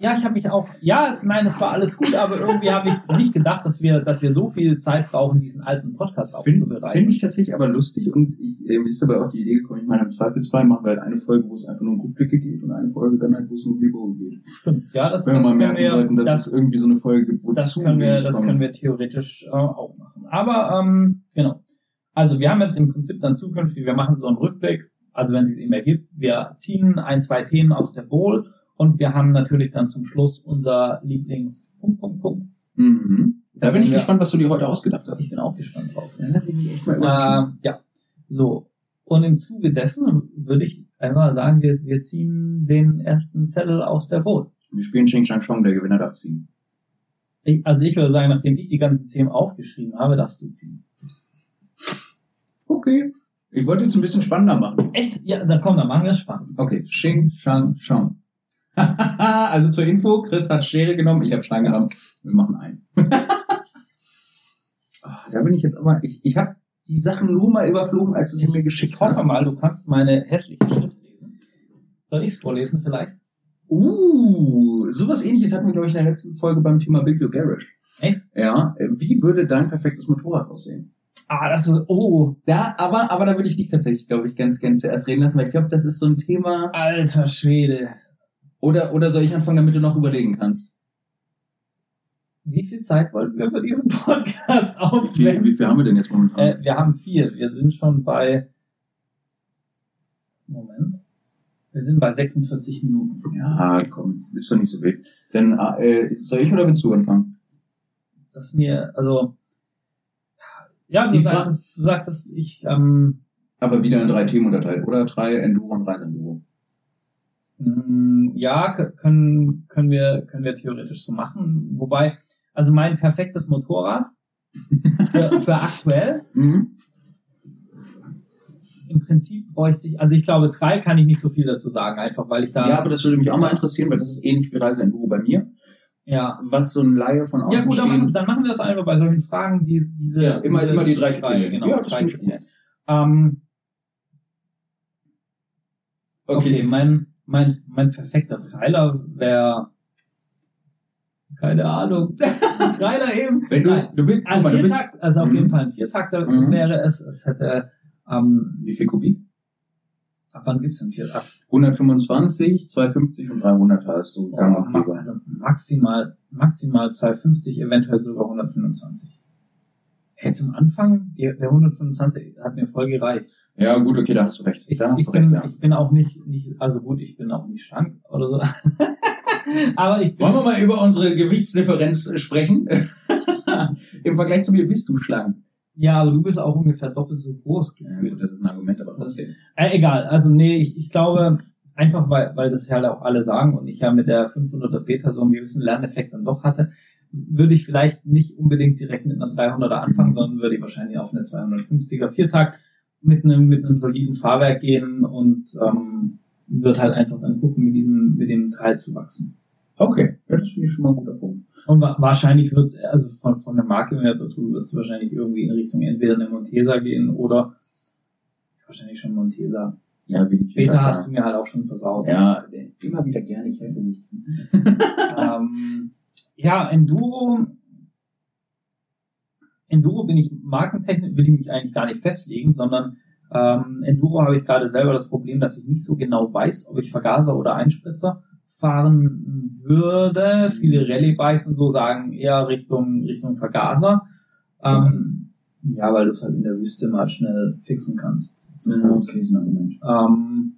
Ja, ich habe mich auch, ja, es, nein, es war alles gut, aber irgendwie habe ich nicht gedacht, dass wir, dass wir so viel Zeit brauchen, diesen alten Podcast Finde aufzubereiten. find ich tatsächlich aber lustig und ich, äh, mir ist dabei auch die Idee gekommen, ich meine, im Zweifelsfall machen wir halt eine Folge, wo es einfach nur um Rückblicke geht und eine Folge dann halt, wo es um Lego geht. Stimmt. Ja, das, Wenn wir das mal können merken wir, sollten, dass das, es irgendwie so eine Folge gibt, wo das können wir, das können wir theoretisch äh, auch machen. Aber ähm, genau. Also wir haben jetzt im Prinzip dann zukünftig, wir machen so einen Rückblick, also wenn es eben ergibt, wir ziehen ein, zwei Themen aus der Bowl und wir haben natürlich dann zum Schluss unser Lieblings Punkt, Punkt, Punkt. Mhm. Da bin ich gespannt, was du dir heute ausgedacht hast. Ich bin auch gespannt drauf. Dann lass ich mich echt mal überraschen. Äh, ja, so. Und im Zuge dessen würde ich einmal sagen, wir, wir ziehen den ersten Zettel aus der Bowl. Wir spielen Ching Chang Chong, der Gewinner darf ziehen. Ich, also ich würde sagen, nachdem ich die ganzen Themen aufgeschrieben habe, darfst du ziehen. Okay. Ich wollte jetzt ein bisschen spannender machen. Echt? Ja, dann komm, dann machen wir es spannend. Okay, Ching Chang Chong. also zur Info, Chris hat Schere genommen, ich habe Stein genommen. Wir machen einen. Ah, da bin ich jetzt aber, ich, ich habe die Sachen nur mal überflogen, als du sie mir geschickt Ich hoffe hast. mal, du kannst meine hässliche Schrift lesen. Soll ich es vorlesen vielleicht? Uh, sowas ähnliches hatten wir, glaube ich, in der letzten Folge beim Thema Build Your Garage. Echt? Ja, äh, wie würde dein perfektes Motorrad aussehen? Ah, das ist, oh, Da, aber, aber da würde ich dich tatsächlich, glaube ich, ganz gern zuerst reden lassen, weil ich glaube, das ist so ein Thema. alter Schwede. Oder, oder soll ich anfangen, damit du noch überlegen kannst? Wie viel Zeit wollten wir für diesen Podcast Wie viel, aufwenden? wie viel haben wir denn jetzt momentan? Äh, wir haben vier. Wir sind schon bei, Moment. Wir sind bei 46 Minuten. Ja, komm, ist doch nicht so wild. Denn, äh, soll ich oder willst du anfangen? Das mir, also, ja, du Die sagst du sagst es, ich, ähm, Aber wieder in drei Themen unterteilt, oder? Drei Enduro und Reisenduro. Mm, Ja, k- können, können wir, können wir theoretisch so machen. Wobei, also mein perfektes Motorrad für, für aktuell, Mhm. im Prinzip bräuchte ich, also ich glaube, Sky kann ich nicht so viel dazu sagen, einfach weil ich da, Ja, aber das würde mich auch mal interessieren, weil das ist ähnlich wie Reiseenduro bei mir. ja. Was so ein Laie von außen Ja gut, dann machen, dann machen wir das einfach bei solchen Fragen, die diese, Ja, immer- diese immer die drei Kriterien. genau, Ja, das drei Kriterien. Ähm, okay. mein, mein, mein perfekter Trailer wäre, keine Ahnung, ein Trailer eben. Wenn du, Nein. du bist, Ein mal, du bist, Viertakt, also auf Mhm. jeden Fall ein Viertakter Mhm. wäre es. Es hätte, ähm, wie viel Kubik? ab wann gibt's denn Viertakt? 125, 250 und 300er ist so gang Oh, ma- also maximal, maximal 250, eventuell sogar 125. Hey, zum Anfang, der der 125 hat mir voll gereicht. Ja, gut, okay, da hast du recht. Ich, da hast du bin, recht, ja. ich bin auch nicht, nicht, also gut, ich bin auch nicht schlank oder so. Aber ich bin, Wollen wir mal über unsere Gewichtsdifferenz sprechen? Im Vergleich zu mir bist du schlank. ja, aber du bist auch ungefähr doppelt so groß Ja, gut, das ist ein Argument, aber trotzdem. Äh, egal, also nee, ich, ich glaube, einfach weil, weil das halt auch alle sagen und ich ja mit der 500er Beta so einen gewissen Lerneffekt dann doch hatte, würde ich vielleicht nicht unbedingt direkt mit einer 300er anfangen, sondern würde ich wahrscheinlich auf eine 250er Viertakt mit einem, mit einem soliden Fahrwerk gehen und ähm, würde halt einfach dann gucken, mit diesem, mit dem Teil zu wachsen. Okay, ja, das finde ich schon mal ein guter Punkt. Und wa wahrscheinlich wird's also von, von der Marke her dazu wird's wahrscheinlich irgendwie in Richtung entweder eine Montesa gehen oder wahrscheinlich schon Montesa. Ja, wie Beta hast du mir halt auch schon versaut. Ja, immer wieder gerne, ich helfe nicht. ähm, ja, Enduro. Enduro bin ich markentechnisch, will ich mich eigentlich gar nicht festlegen, sondern ähm, Enduro habe ich gerade selber das Problem, dass ich nicht so genau weiß, ob ich Vergaser oder Einspritzer fahren würde. Viele Rallye-Bikes und so sagen eher Richtung, Richtung Vergaser. Ähm, ja, weil du es halt in der Wüste mal schnell fixen kannst. Okay, ist ein Argument. Ähm,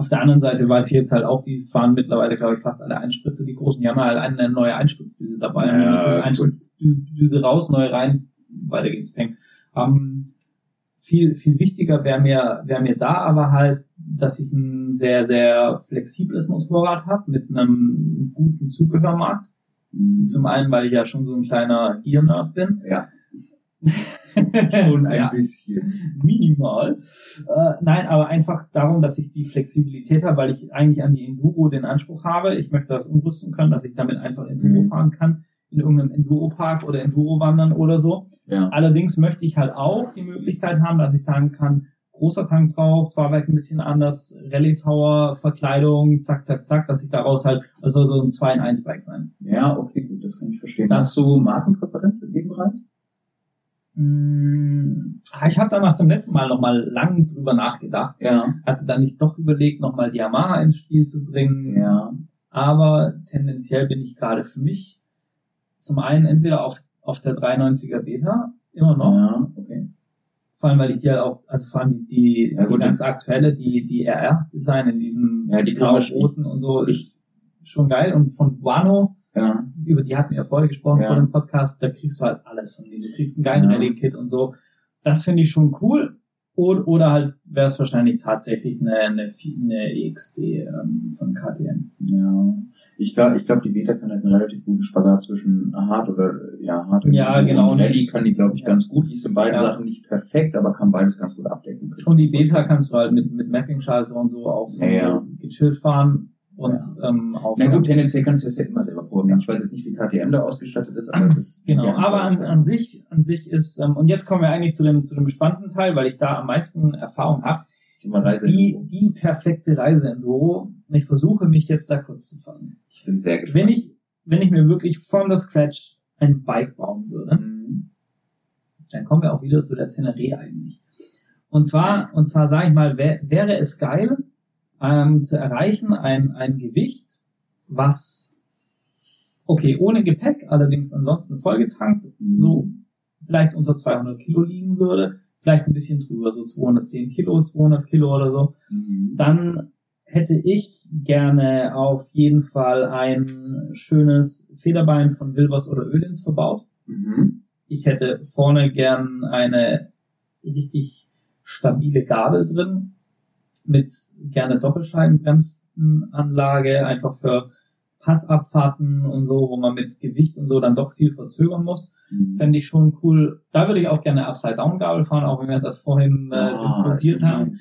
auf der anderen Seite weiß ich jetzt halt auch, die fahren mittlerweile, glaube ich, fast alle Einspritze. Die großen, die haben halt eine neue Einspritzdüse dabei. Ja, dann ist das. Einspritzdüse raus, neu rein, weiter geht's peng. Ähm, viel, viel wichtiger wäre mir, wäre mir da aber halt, dass ich ein sehr, sehr flexibles Motorrad habe mit einem guten Zubehörmarkt. Zum einen, weil ich ja schon so ein kleiner Gear-Nerd bin. Ja, schon ein Ja bisschen. minimal. Äh, nein, aber einfach darum, dass ich die Flexibilität habe, weil ich eigentlich an die Enduro den Anspruch habe. Ich möchte das umrüsten können, dass ich damit einfach Enduro Mhm. fahren kann, in irgendeinem Enduro-Park oder Enduro wandern oder so. Ja. Allerdings möchte ich halt auch die Möglichkeit haben, dass ich sagen kann, großer Tank drauf, Fahrwerk ein bisschen anders, Rallye Tower, Verkleidung, zack, zack, zack, dass ich daraus halt, also so ein 2 in 1 Bike sein. Ja, okay, gut, das kann ich verstehen. Hast du Markenpräferenz in dem Bereich? Mm, ah, ich habe da nach dem letzten Mal nochmal lang drüber nachgedacht. Ja. Hatte dann nicht doch überlegt, nochmal die Yamaha ins Spiel zu bringen. Ja. Aber tendenziell bin ich gerade für mich zum einen entweder auf, auf der 390er Beta, immer noch. Ja, okay. Vor allem, weil ich die halt auch, also vor allem die, die, Ja, die ganz aktuelle, die, die RR-Design in diesem Ja, die blau-roten und so ist schon geil. Und von Wano, Ja. über die hatten wir ja vorher gesprochen Ja. vor dem Podcast, da kriegst du halt alles von denen. Du kriegst einen geilen Ja. Rallye-Kit und so. Das finde ich schon cool. Oder, oder halt wäre es wahrscheinlich tatsächlich eine, eine, eine EXC ähm, von KTM. Ja. Ich glaube, ich glaube, die Beta kann halt einen relativ guten Spagat zwischen hart oder, ja, hart und Ja, genau. Und Rallye kann die, glaube ich, Ja. ganz gut. Die ist in beiden Ja. Sachen nicht perfekt, aber kann beides ganz gut abdecken. Und die Beta kannst du halt mit, mit Mapping-Schalter und so auch ja. so gechillt fahren und ähm, auch Na gut, tendenziell kannst du das ja immer selber programmieren. Ich weiß jetzt nicht, wie KTM da ausgestattet ist, aber das Genau, ja, aber an, an sich, an sich ist, ähm, und jetzt kommen wir eigentlich zu dem, zu dem spannenden Teil, weil ich da am meisten Erfahrung habe, Reise. die, die perfekte Reise-Enduro. Und ich versuche mich jetzt da kurz zu fassen. ich bin sehr gespannt. Wenn ich, wenn ich mir wirklich from the scratch ein Bike bauen würde, Mhm. dann kommen wir auch wieder zu der Teneré eigentlich. Und zwar, und zwar sage ich mal, wär, wäre es geil, ähm, zu erreichen, ein, ein Gewicht, was, okay, ohne Gepäck, allerdings ansonsten vollgetankt, Mhm. so vielleicht unter 200 Kilo liegen würde, vielleicht ein bisschen drüber, so 210 Kilo, 200 Kilo oder so, Mhm. dann hätte ich gerne auf jeden Fall ein schönes Federbein von Wilbers oder Öhlins verbaut. Mhm. Ich hätte vorne gern eine richtig stabile Gabel drin mit gerne Doppelscheibenbremsenanlage, einfach für Passabfahrten und so, wo man mit Gewicht und so dann doch viel verzögern muss. Mhm. Fände ich schon cool. Da würde ich auch gerne Upside-Down-Gabel fahren, auch wenn wir das vorhin äh, Ah, diskutiert haben.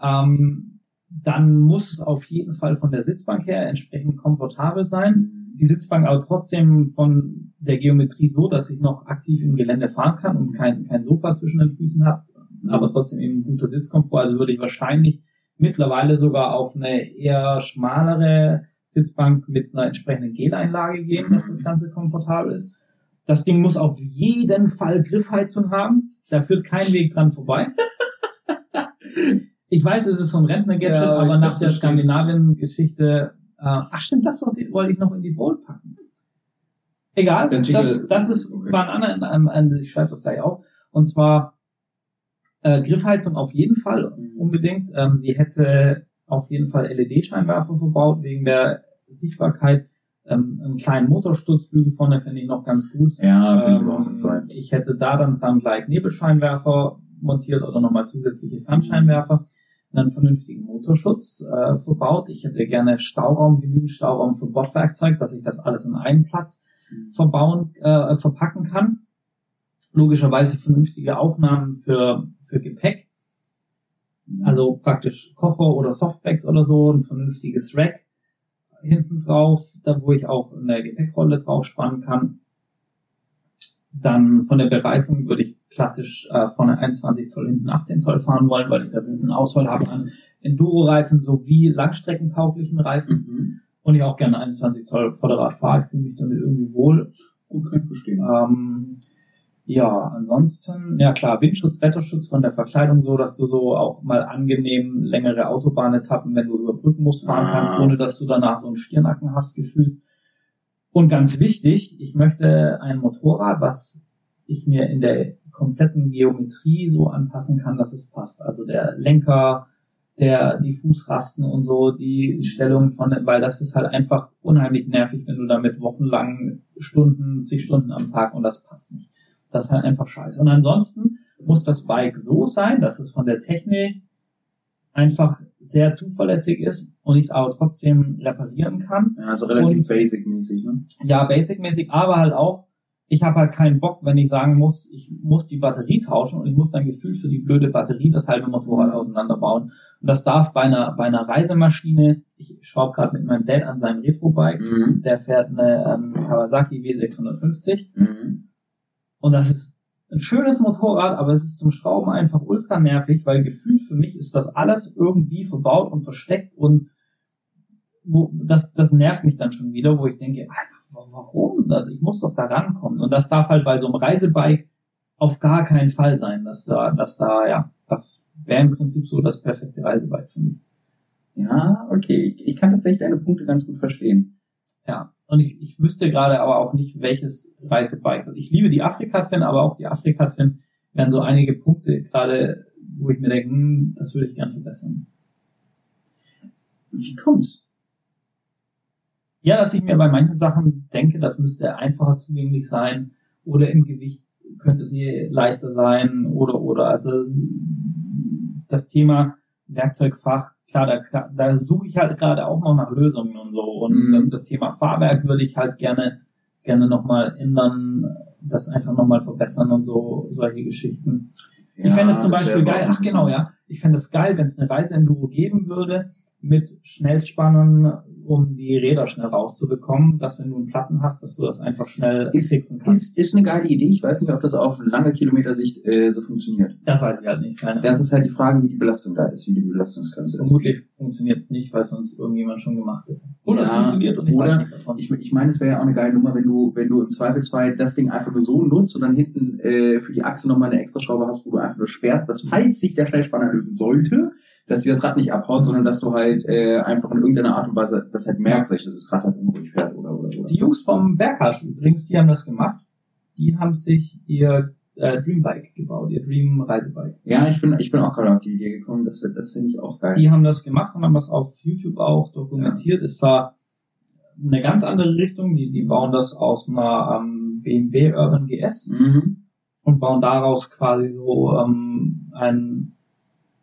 Ähm, dann muss es auf jeden Fall von der Sitzbank her entsprechend komfortabel sein. Die Sitzbank aber trotzdem von der Geometrie so, dass ich noch aktiv im Gelände fahren kann und kein, kein Sofa zwischen den Füßen habe, aber trotzdem eben guter Sitzkomfort. Also würde ich wahrscheinlich mittlerweile sogar auf eine eher schmalere Sitzbank mit einer entsprechenden Geleinlage gehen, dass das Ganze komfortabel ist. Das Ding muss auf jeden Fall Griffheizung haben. Da führt kein Weg dran vorbei. Ich weiß, es ist so ein Rentner-Gadget, Ja, aber nach der. Skandinavien-Geschichte, äh, ach stimmt, das was ich, wollte ich noch in die Bowl packen. Egal, das, das ist, war ein anderer, ich schreibe das gleich auf. Und zwar äh, Griffheizung auf jeden Fall Mhm. unbedingt. Ähm, sie hätte auf jeden Fall LED-Scheinwerfer verbaut wegen der Sichtbarkeit. Ähm, einen kleinen Motorstutzbügel vorne finde ich noch ganz gut. Ja, finde ich Ähm, auch so toll. ich hätte da dann dran gleich Nebelscheinwerfer montiert oder nochmal zusätzliche Fernscheinwerfer, einen vernünftigen Motorschutz äh, verbaut. Ich hätte gerne Stauraum, genügend Stauraum für Bordwerkzeug, dass ich das alles in einen Platz verbauen, äh, verpacken kann. Logischerweise vernünftige Aufnahmen für, für Gepäck, also praktisch Koffer oder Softbags oder so, ein vernünftiges Rack hinten drauf, da wo ich auch eine Gepäckrolle drauf spannen kann. Dann von der Bereifung würde ich klassisch äh, vorne 21 Zoll, hinten 18 Zoll fahren wollen, weil ich da eine Auswahl habe an Enduro-Reifen sowie langstreckentauglichen Reifen Mhm. und ich auch gerne 21 Zoll Vorderrad fahre. Ich fühle mich damit irgendwie wohl. Gut, kann ich verstehen. Ähm, ja, ansonsten, ja klar, Windschutz, Wetterschutz von der Verkleidung so, dass du so auch mal angenehm längere Autobahnetappen, wenn du über Brücken musst, fahren Ah. kannst, ohne dass du danach so einen Stirnacken hast gefühlt. Und ganz wichtig, ich möchte ein Motorrad, was ich mir in der kompletten Geometrie so anpassen kann, dass es passt. Also der Lenker, der, die Fußrasten und so, die Stellung von, weil das ist halt einfach unheimlich nervig, wenn du damit wochenlang Stunden, zig Stunden am Tag und das passt nicht. Das ist halt einfach scheiße. Und ansonsten muss das Bike so sein, dass es von der Technik einfach sehr zuverlässig ist und ich es aber trotzdem reparieren kann. Ja, also relativ basic-mäßig, ne? Ja, basic-mäßig, aber halt auch, ich habe halt keinen Bock, wenn ich sagen muss, ich muss die Batterie tauschen und ich muss dann gefühlt für die blöde Batterie das halbe Motorrad auseinanderbauen. Und das darf bei einer, bei einer Reisemaschine, ich schraube gerade mit meinem Dad an seinem Retro-Bike, Mhm. der fährt eine ähm, Kawasaki W650 Mhm. Und das ist ein schönes Motorrad, aber es ist zum Schrauben einfach ultra nervig, weil gefühlt für mich ist das alles irgendwie verbaut und versteckt und wo, das, das nervt mich dann schon wieder, wo ich denke, Alter, warum? Ich muss doch da rankommen. Und das darf halt bei so einem Reisebike auf gar keinen Fall sein, dass da, dass da, ja, das wäre im Prinzip so das perfekte Reisebike für mich. Ja, okay. Ich, ich kann tatsächlich deine Punkte ganz gut verstehen. Ja. Und ich, ich wüsste gerade aber auch nicht, welches Reisebike. Ich liebe die Afrika-Twin, aber auch die Afrika-Twin wären so einige Punkte gerade, wo ich mir denke, hm, das würde ich gern verbessern. Wie kommt's? Ja, dass ich mir bei manchen Sachen denke, das müsste einfacher zugänglich sein oder im Gewicht könnte sie leichter sein oder oder also das Thema Werkzeugfach klar, da, da suche ich halt gerade auch noch nach Lösungen und so. Und mhm. das, das Thema Fahrwerk würde ich halt gerne, gerne nochmal ändern, das einfach nochmal verbessern und so, solche Geschichten. Ja, ich fände es zum Beispiel geil, ach genau, ja, ich fände es geil, wenn es eine Reiseenduro geben würde, mit Schnellspannen, um die Räder schnell rauszubekommen, dass wenn du einen Platten hast, dass du das einfach schnell ist, fixen kannst. Ist, ist eine geile Idee. Ich weiß nicht, ob das auf lange Kilometersicht äh, so funktioniert. Das weiß ich halt nicht. Keine das ist halt die Frage, wie die Belastung da ist, wie die Belastungsgrenze ist. Vermutlich funktioniert es nicht, weil es sonst irgendjemand schon gemacht hätte. Oder ja, es funktioniert und ich oder weiß nicht davon. Ich, ich meine, es wäre ja auch eine geile Nummer, wenn du, wenn du im Zweifelsfall das Ding einfach nur so nutzt und dann hinten äh, für die Achse nochmal eine extra Schraube hast, wo du einfach nur sperrst, dass falls sich der Schnellspanner lösen sollte, dass dir das Rad nicht abhaut, sondern dass du halt äh, einfach in irgendeiner Art und Weise das halt merkst, dass das Rad halt unruhig fährt oder, oder, oder. Die Jungs vom Berghaus übrigens, die haben das gemacht. Die haben sich ihr äh, Dreambike gebaut, ihr Dream Reisebike. Ja, ich bin, ich bin auch gerade auf die Idee gekommen, das, das finde ich auch geil. Die haben das gemacht und haben das auf YouTube auch dokumentiert. Ja. Es war eine ganz andere Richtung, die, die bauen das aus einer ähm, BMW Urban GS mhm. und bauen daraus quasi so ähm, ein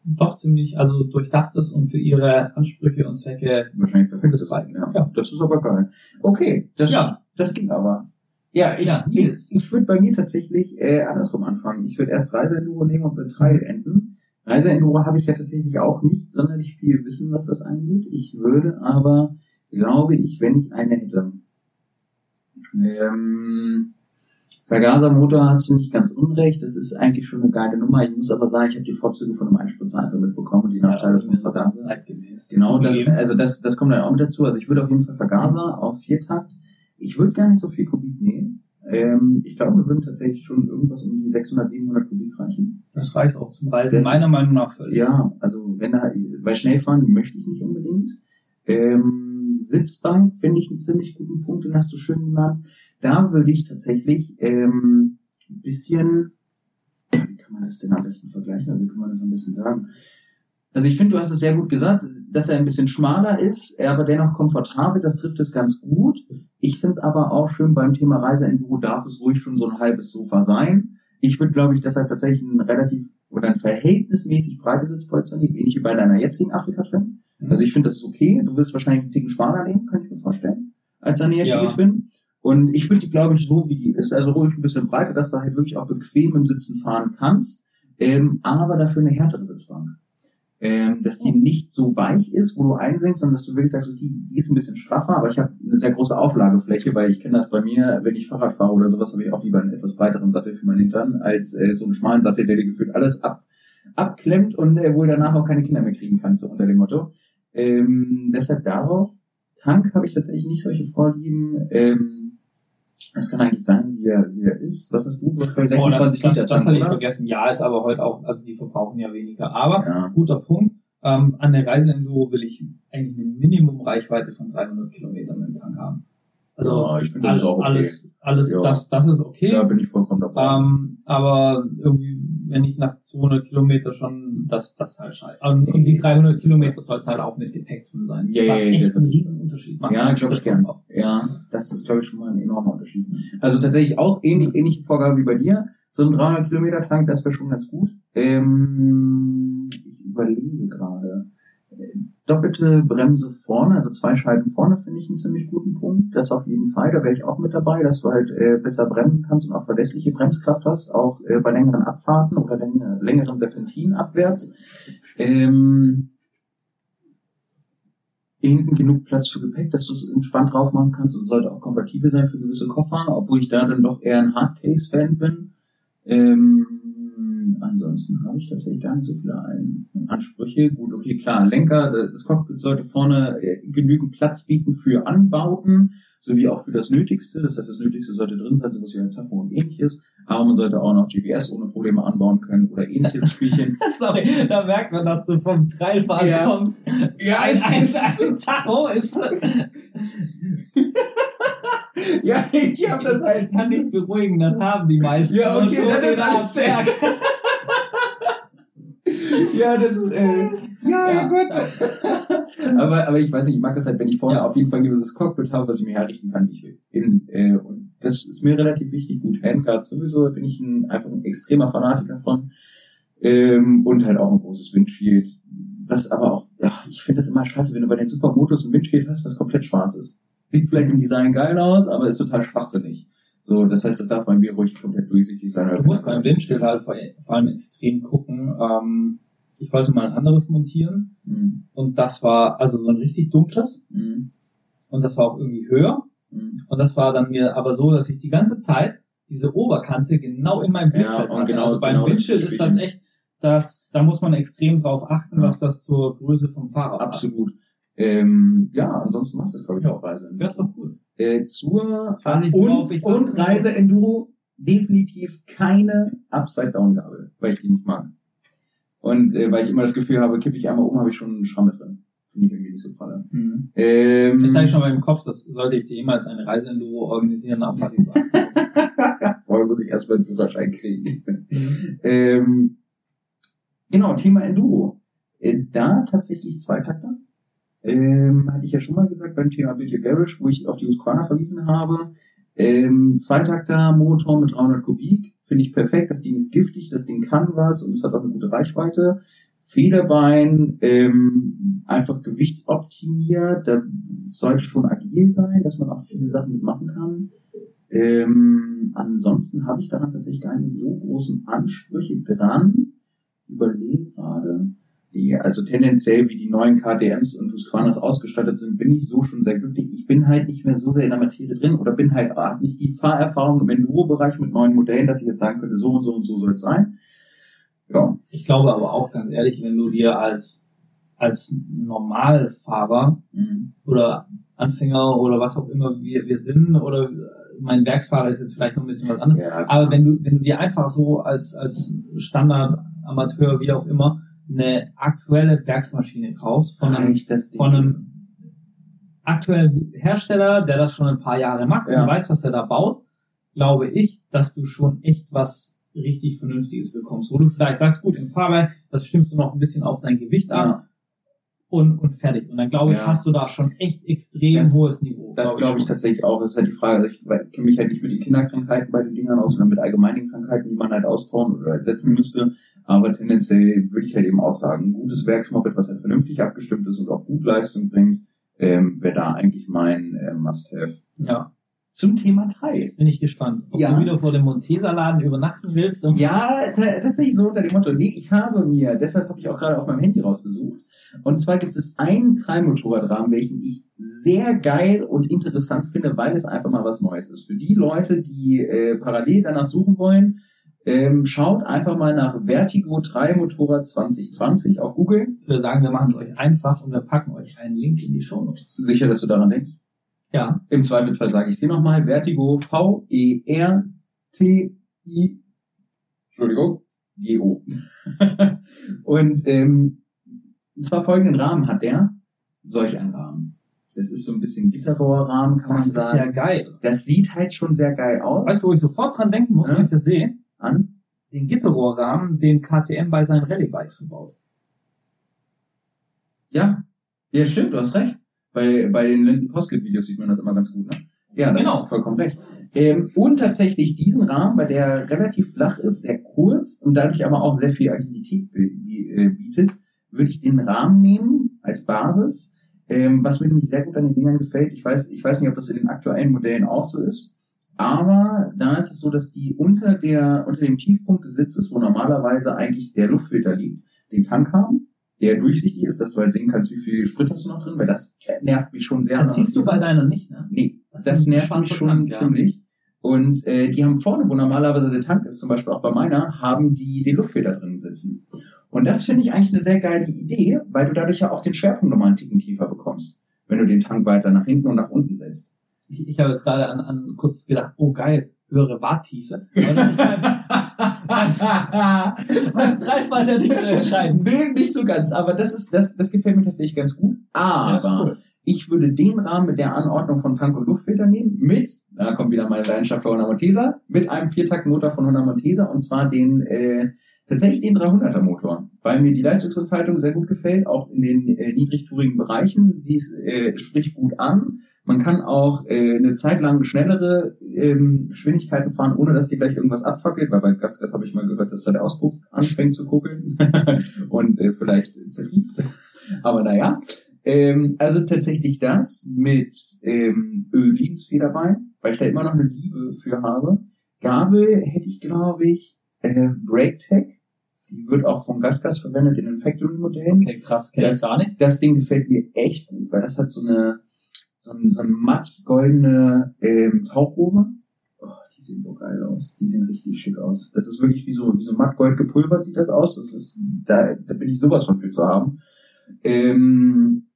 doch ziemlich also durchdachtes und für ihre Ansprüche und Zwecke wahrscheinlich perfektes Reiten. Ja. ja, das ist aber geil. Okay, das, ja. das ging aber. Ja, ich, ja, ich, ich würde bei mir tatsächlich äh, andersrum anfangen. Ich würde erst Reiseenduro nehmen und mit Trail enden. Reiseenduro habe ich ja tatsächlich auch nicht sonderlich viel Wissen, was das angeht. Ich würde aber, glaube ich, wenn ich eine hätte, ähm, Vergasermotor hast du nicht ganz unrecht, das ist eigentlich schon eine geile Nummer. Ich muss aber sagen, ich habe die Vorzüge von einem Einspritzer einfach mitbekommen und die Nachteile von Vergaser. Zeitgemäß. Genau, das, also das, das kommt dann auch mit dazu. Also ich würde auf jeden Fall Vergaser auf Viertakt. Ich würde gar nicht so viel Kubik nehmen. Ähm, ich glaube, wir würden tatsächlich schon irgendwas um die 600, 700 Kubik reichen. Das reicht auch zum Reisen, das meiner Meinung nach völlig. Ja, also wenn da, bei Schnellfahren möchte ich nicht unbedingt. Ähm, Sitzbank finde ich einen ziemlich guten Punkt, den hast du schön genannt da würde ich tatsächlich ähm, ein bisschen, wie kann man das denn am besten vergleichen, wie kann man das ein bisschen sagen? Also ich finde, du hast es sehr gut gesagt, dass er ein bisschen schmaler ist, aber dennoch komfortabel, das trifft es ganz gut. Ich finde es aber auch schön beim Thema Reiseenduro darf es ruhig schon so ein halbes Sofa sein. Ich würde, glaube ich, deshalb tatsächlich ein relativ oder ein verhältnismäßig breites Sitzpolster nehmen, ähnlich wie bei deiner jetzigen Afrika-Twin. Mhm. Also ich finde, das ist okay. Du willst wahrscheinlich einen Ticken schmaler nehmen, kann ich mir vorstellen, als deine jetzige ja. Twin. Und ich würde die, glaube ich, so wie die ist, also ruhig ein bisschen breiter, dass du halt wirklich auch bequem im Sitzen fahren kannst, ähm, aber dafür eine härtere Sitzbank. Ähm, dass die nicht so weich ist, wo du einsinkst, sondern dass du wirklich sagst, okay, die ist ein bisschen straffer, aber ich habe eine sehr große Auflagefläche, weil ich kenne das bei mir, wenn ich Fahrrad fahre oder sowas, habe ich auch lieber einen etwas breiteren Sattel für meinen Hintern, als äh, so einen schmalen Sattel, der dir gefühlt alles ab, abklemmt und äh, wohl danach auch keine Kinder mehr kriegen kannst, so unter dem Motto. Ähm, deshalb darauf. Tank habe ich tatsächlich nicht solche Vorlieben. Ähm, es kann eigentlich sein, wie er, wie er ist. Was hast du? Du hast bei 26 oh, das, das, das hatte ich vergessen. Ja, ist aber heute auch, also die verbrauchen ja weniger. Aber, ja. guter Punkt. Ähm, an der Reiseenduro will ich eigentlich eine Minimumreichweite von 300 Kilometern dem Tank haben. Also ja, ich finde, das ist auch okay. alles, alles ja. das, das ist okay. Da bin ich vollkommen dabei. Ähm, aber irgendwie, wenn ich nach 200 Kilometer schon, das, das halt scheiße. Und, und die 300 Kilometer sollten halt auch mit Gepäck drin sein. Ja, was ja, echt einen riesen Unterschied macht. Ja, glaube ich gerne. Ja, das ist glaube ich schon mal ein enormer Unterschied. Also tatsächlich auch ähnlich, ähnliche Vorgabe wie bei dir. So ein 300 Kilometer Tank, das wäre schon ganz gut. Ähm, ich überlege gerade doppelte Bremse vorne, also zwei Schalten vorne finde ich einen ziemlich guten Punkt. Das auf jeden Fall, da wäre ich auch mit dabei, dass du halt äh, besser bremsen kannst und auch verlässliche Bremskraft hast, auch äh, bei längeren Abfahrten oder läng längeren Serpentinen abwärts. Ähm, hinten genug Platz für Gepäck, dass du es entspannt drauf machen kannst und sollte auch kompatibel sein für gewisse Koffer, obwohl ich da dann doch eher ein Hardcase-Fan bin. Ähm, ansonsten habe ich tatsächlich gar nicht so viele Ein Ansprüche. Gut, okay, klar, Lenker, das Cockpit sollte vorne äh, genügend Platz bieten für Anbauten, sowie auch für das Nötigste. Das heißt, das Nötigste sollte drin sein, sowas wie ein Tacho und ähnliches. Aber man sollte auch noch GPS ohne Probleme anbauen können oder ähnliches Spielchen. Sorry, da merkt man, dass du vom Trailfahren Ja. kommst. ja, Ein, ein, ein Tacho ist, ja, ich habe das halt. kann dich beruhigen, das haben die meisten. Ja, okay, dann ist alles ab. Ja, das ist, äh, ja, Ja, gut. aber, aber ich weiß nicht, ich mag das halt, wenn ich vorne Ja. auf jeden Fall ein gewisses Cockpit habe, was ich mir herrichten kann, wie ich will. In, äh, und das ist mir relativ wichtig. Gut, Handguard sowieso bin ich ein, einfach ein extremer Fanatiker von. Ähm, und halt auch ein großes Windshield. Was aber auch, ja, ich finde das immer scheiße, wenn du bei den Supermotos ein Windshield hast, was komplett schwarz ist. Sieht vielleicht im Design geil aus, aber ist total schwachsinnig. So, das heißt, das darf bei mir ruhig komplett durchsichtig sein. Du musst beim Windschild halt vor, vor allem extrem gucken. Ähm, ich wollte mal ein anderes montieren Mhm. und das war also so ein richtig dunkles Mhm. und das war auch irgendwie höher Mhm. und das war dann mir aber so, dass ich die ganze Zeit diese Oberkante genau in meinem Blickfeld und hatte. genau- also beim genau das Windschild ist das echt, das, da muss man extrem drauf achten, Ja. was das zur Größe vom Fahrer passt. Absolut. Ähm, ja, ansonsten machst du das, glaube ich, Ja. auch Reise. Ja, ist doch cool. Äh, zur und, und achten Reise. Enduro definitiv keine Upside-Down-Gabel, weil ich die nicht mag. Und äh, weil ich immer das Gefühl habe, kippe ich einmal um, habe ich schon einen Schramme drin. Finde ich irgendwie nicht so pralle. Mhm. Ähm, Jetzt habe ich schon mal im Kopf, das sollte ich dir jemals eine Reiseenduro organisieren, auf was ich muss. Vorher muss ich erstmal einen Führerschein kriegen. Mhm. ähm, genau, Thema Enduro. Äh, da tatsächlich zwei Takter. Ähm, hatte ich ja schon mal gesagt beim Thema Build Your Garage, wo ich auf die Husqvarna verwiesen habe. Ähm, Zweitakter Motor mit 300 Kubik. Finde ich perfekt. Das Ding ist giftig, das Ding kann was und es hat auch eine gute Reichweite. Federbein, ähm, einfach gewichtsoptimiert. Da sollte schon agil sein, dass man auch viele Sachen mitmachen kann. Ähm, ansonsten habe ich daran tatsächlich keine so großen Ansprüche dran. Überlege gerade. Die, also tendenziell, wie die neuen KTMs und Husqvarnas ausgestattet sind, bin ich so schon sehr glücklich. Ich bin halt nicht mehr so sehr in der Materie drin oder bin halt hab nicht die Fahrerfahrung im Enduro-Bereich mit neuen Modellen, dass ich jetzt sagen könnte, so und so und so soll es sein. Ja. Ich glaube aber auch ganz ehrlich, wenn du dir als, als Normalfahrer Mhm. oder Anfänger oder was auch immer wir, wir sind oder mein Werksfahrer ist jetzt vielleicht noch ein bisschen was anderes. Ja, Aber wenn du, wenn du dir einfach so als, als Standard, Amateur, wie auch immer, eine aktuelle Werksmaschine kaufst von einem, von einem aktuellen Hersteller, der das schon ein paar Jahre macht Ja. und weiß, was der da baut, glaube ich, dass du schon echt was richtig Vernünftiges bekommst. Wo du vielleicht sagst, gut, im Fahrwerk, das stimmst du noch ein bisschen auf dein Gewicht an ja. Und, und fertig. Und dann glaube ich, Ja. hast du da schon echt extrem Das- hohes Niveau. Das glaube ich schon. tatsächlich auch. Das ist halt die Frage. Ich kenne mich halt nicht mit den Kinderkrankheiten bei den Dingern aus, sondern mit allgemeinen Krankheiten, die man halt austauen oder ersetzen müsste. Aber tendenziell würde ich halt eben auch sagen, ein gutes Werksmoped, was halt vernünftig abgestimmt ist und auch gut Leistung bringt, ähm, wäre da eigentlich mein äh, Must-Have. Ja, Zum Thema 3. jetzt bin ich gespannt, ob Ja. du wieder vor dem Montesa-Laden übernachten willst. Ja, ta- tatsächlich so unter dem Motto, nee, ich habe mir, deshalb habe ich auch gerade auf meinem Handy rausgesucht. Und zwar gibt es einen Dreimotorradrahmen, welchen ich sehr geil und interessant finde, weil es einfach mal was Neues ist. Für die Leute, die äh, parallel danach suchen wollen, ähm, schaut einfach mal nach Vertigo 3 Motorrad 2020 auf Google. ich würde sagen, wir machen es euch einfach und wir packen euch einen Link in die Show Notes. Sicher, dass du daran denkst. Ja, Im Zweifelsfall sage ich es dir nochmal. Vertigo V-E-R-T-I Entschuldigung, G-O. und ähm, und zwar folgenden Rahmen hat der. Solch einen Rahmen. Das ist so ein bisschen Gitterrohrrahmen, kann das man ist sagen. ja geil. das sieht halt schon sehr geil aus. Weißt du, wo ich sofort dran denken muss, Ja. wenn ich das sehe? An? Den Gitterrohrrahmen, den KTM bei seinen Rallye-Bikes verbaut. Ja. Ja, stimmt, du hast recht. Bei, bei den Linden Postgit-Videos sieht man das immer ganz gut, ne? Ja, da Genau. du vollkommen recht. Ähm, und tatsächlich diesen Rahmen, weil der relativ flach ist, sehr kurz und dadurch aber auch sehr viel Agilität äh, bietet, würde ich den Rahmen nehmen als Basis. Ähm, was mir nämlich sehr gut an den Dingern gefällt, ich weiß, ich weiß nicht, ob das in den aktuellen Modellen auch so ist, aber da ist es so, dass die unter der, unter dem Tiefpunkt des Sitzes, wo normalerweise eigentlich der Luftfilter liegt, den Tank haben, der durchsichtig ist, dass du halt sehen kannst, wie viel Sprit hast du noch drin, weil das nervt mich schon sehr. Das siehst du bei deiner nicht, ne? Nee, Das das, nervt mich schon ja. ziemlich. Und äh, die haben vorne, wo normalerweise der Tank ist, zum Beispiel auch bei meiner, haben die den Luftfilter drin sitzen. Und das finde ich eigentlich eine sehr geile Idee, weil du dadurch ja auch den Schwerpunkt nochmal einen Ticken tiefer bekommst, wenn du den Tank weiter nach hinten und nach unten setzt. Ich, ich habe jetzt gerade an, an kurz gedacht, oh geil, höhere Warttiefe. Aber das ist beim, beim Dreifalter nicht so entscheidend. Nee, nicht so ganz, aber das ist, das, das gefällt mir tatsächlich ganz gut. Aber cool. ich würde den Rahmen mit der Anordnung von Tank und Luftfilter nehmen, mit, da kommt wieder meine Leidenschaft für 100 Malteser, mit einem Viertaktmotor von 100 Malteser, und zwar den, äh, tatsächlich den 300er Motor, weil mir die Leistungsentfaltung sehr gut gefällt, auch in den äh, niedrigtourigen Bereichen. Sie ist, äh, spricht gut an. Man kann auch äh, eine Zeit lang schnellere ähm, Geschwindigkeiten fahren, ohne dass die gleich irgendwas abfackelt, weil bei Gasgas habe ich mal gehört, dass da der Auspuff anfängt zu kuckeln und äh, vielleicht zerfließt. Aber naja. Ähm, also tatsächlich das mit ähm, Öldienstfederbein, weil ich da immer noch eine Liebe für habe. Gabel hätte ich, glaube ich, äh, BrakeTech. Die wird auch von Gasgas verwendet in den Factory-Modellen. Okay, krass, kenn ich Das- gar nicht. Das Ding gefällt mir echt gut, weil das hat so eine so, ein, so eine matt goldene ähm, Tauchrohre. Oh, die sehen so geil aus. Die sehen richtig schick aus. Das ist wirklich wie so, wie so matt gold gepulvert sieht das aus. Das ist, da, da bin ich sowas von viel zu haben. Ähm,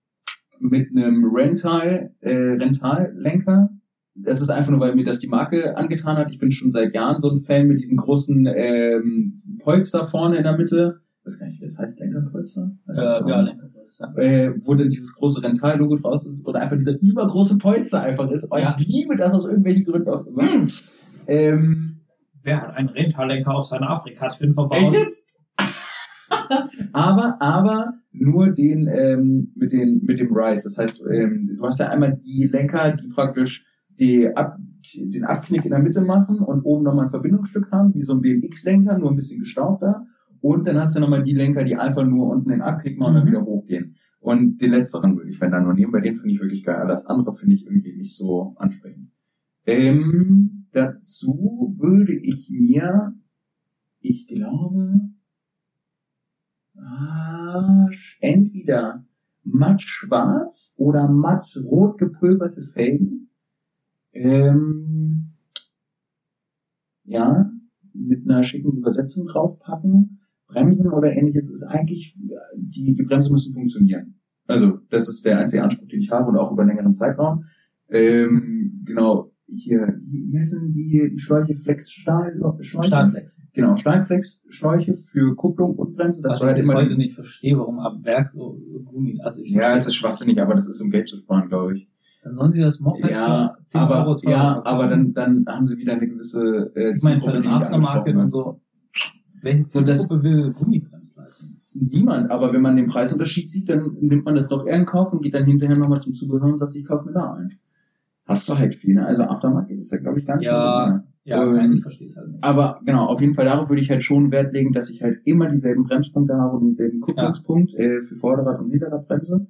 mit einem Rental, äh, Rentallenker. Das ist einfach nur, weil mir das die Marke angetan hat. Ich bin schon seit Jahren so ein Fan mit diesen großen ähm, Polster vorne in der Mitte. Ich weiß gar nicht, wie das heißt, Lenkerpolster? Äh, ja, ja. äh, wo dann dieses große Rental-Logo draus ist oder einfach dieser übergroße Polster einfach ist. Oh, Ja. Ich liebe das aus irgendwelchen Gründen auch immer. Ähm, Wer hat einen Rentallenker auf seiner Afrika-Twin verbaut? echt jetzt? aber, aber nur den ähm, mit den mit dem Rise. Das heißt, ähm, du hast ja einmal die Lenker, die praktisch die Ab, den Abknick in der Mitte machen und oben nochmal ein Verbindungsstück haben, wie so ein BMX-Lenker, nur ein bisschen gestauchter. Und dann hast du nochmal die Lenker, die einfach nur unten den Abknick machen und dann Mhm. wieder hochgehen. Und den letzteren würde ich wenn dann nur nehmen, bei dem finde ich wirklich geil. Das andere finde ich irgendwie nicht so ansprechend. Ähm, dazu würde ich mir, ich glaube, ah, entweder matt schwarz oder matt rot gepulverte Felgen. Ähm, ja, mit einer schicken Übersetzung draufpacken. Bremsen oder ähnliches ist eigentlich, die, die Bremsen müssen funktionieren. Also, das ist der einzige Anspruch, den ich habe und auch über einen längeren Zeitraum. Ähm, genau, hier, wie wie heißen die, die Schläuche Flex Stahl, Schläuche? Stahlflex. Genau, Stahlflex Schläuche für Kupplung und Bremse, dass Was ich bis immer heute nicht verstehe, warum ab Werk so Gummi, also ich Ja, es ist schwachsinnig, aber das ist um Geld zu sparen, glaube ich. Dann sollen sie das Moped Ja, für 10 aber, Euro teurer ja, aber dann, dann haben sie wieder eine gewisse äh, ich meine, für den Aftermarket und so, welche So, das- will Gummibremsleiten? Niemand, aber wenn man den Preisunterschied sieht, dann nimmt man das doch eher in Kauf und geht dann hinterher nochmal zum Zubehör und sagt, ich kaufe mir da ein. Hast du halt viel, ne? Also Aftermarket ist ja, glaube ich, gar nicht Ja, so viel. Ja, Ähm, nein, ich verstehe es halt nicht. Aber genau, auf jeden Fall darauf würde ich halt schon Wert legen, dass ich halt immer dieselben Bremspunkte habe und denselben Kupplungspunkt äh, für Vorderrad und Hinterradbremse.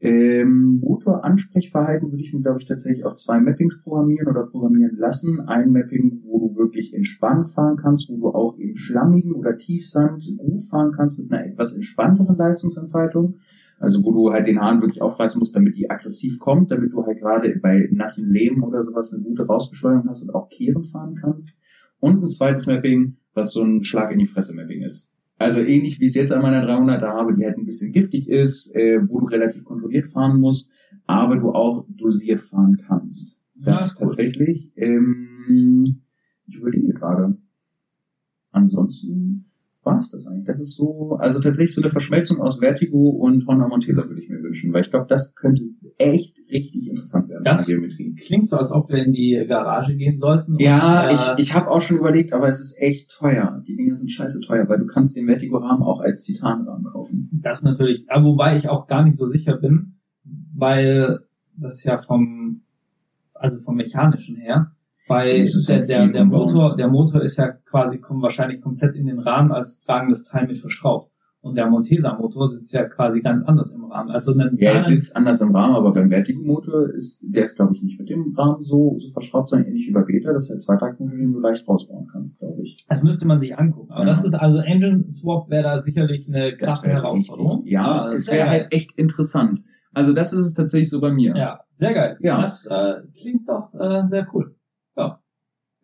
Ähm, Motoransprechverhalten würde ich mir, glaube ich, tatsächlich auf zwei Mappings programmieren oder programmieren lassen. Ein Mapping, wo du wirklich entspannt fahren kannst, wo du auch im schlammigen oder Tiefsand gut fahren kannst mit einer etwas entspannteren Leistungsentfaltung. Also wo du halt den Hahn wirklich aufreißen musst, damit die aggressiv kommt, damit du halt gerade bei nassen Lehm oder sowas eine gute Rausbeschleunigung hast und auch kehren fahren kannst. Und ein zweites Mapping, was so ein Schlag in die Fresse Mapping ist. Also ähnlich wie es jetzt an meiner 300er habe, die halt ein bisschen giftig ist, äh, wo du relativ kontrolliert fahren musst, aber du auch dosiert fahren kannst. Ja, Das gut. tatsächlich. Ähm, ich überlege gerade. Ansonsten war es das eigentlich. Das ist so, also tatsächlich so eine Verschmelzung aus Vertigo und Honda Montesa würde ich mir wünschen, weil ich glaube, das könnte echt richtig interessant werden Das- Geometrie. Klingt so, als ob wir in die Garage gehen sollten. und, Ja, äh, ich, ich habe auch schon überlegt, aber es ist echt teuer. Die Dinger sind scheiße teuer, weil du kannst den Vertigo-Rahmen auch als Titanrahmen kaufen. Das natürlich, aber wobei ich auch gar nicht so sicher bin, weil das ja vom, also vom mechanischen her, weil Das ist der, halt der, viel der umbauen. Motor, der Motor ist ja quasi kom wahrscheinlich komplett in den Rahmen als tragendes Teil mit verschraubt. Und der Montesa-Motor sitzt ja quasi ganz anders im Rahmen. Also Ja, es sitzt anders im Rahmen, aber beim Vertigo-Motor ist, der ist glaube ich nicht mit dem Rahmen so, so verschraubt, sondern ähnlich wie bei Beta. Das ist halt Zweitaktmotor, den du leicht rausbauen kannst, glaube ich. das müsste man sich angucken. Aber Ja. das ist also Engine Swap wäre da sicherlich eine krasse Herausforderung. richtig- Ja, es wäre halt echt interessant. Also das ist es tatsächlich so bei mir. Ja, sehr geil. Ja. Das äh, klingt doch äh, sehr cool.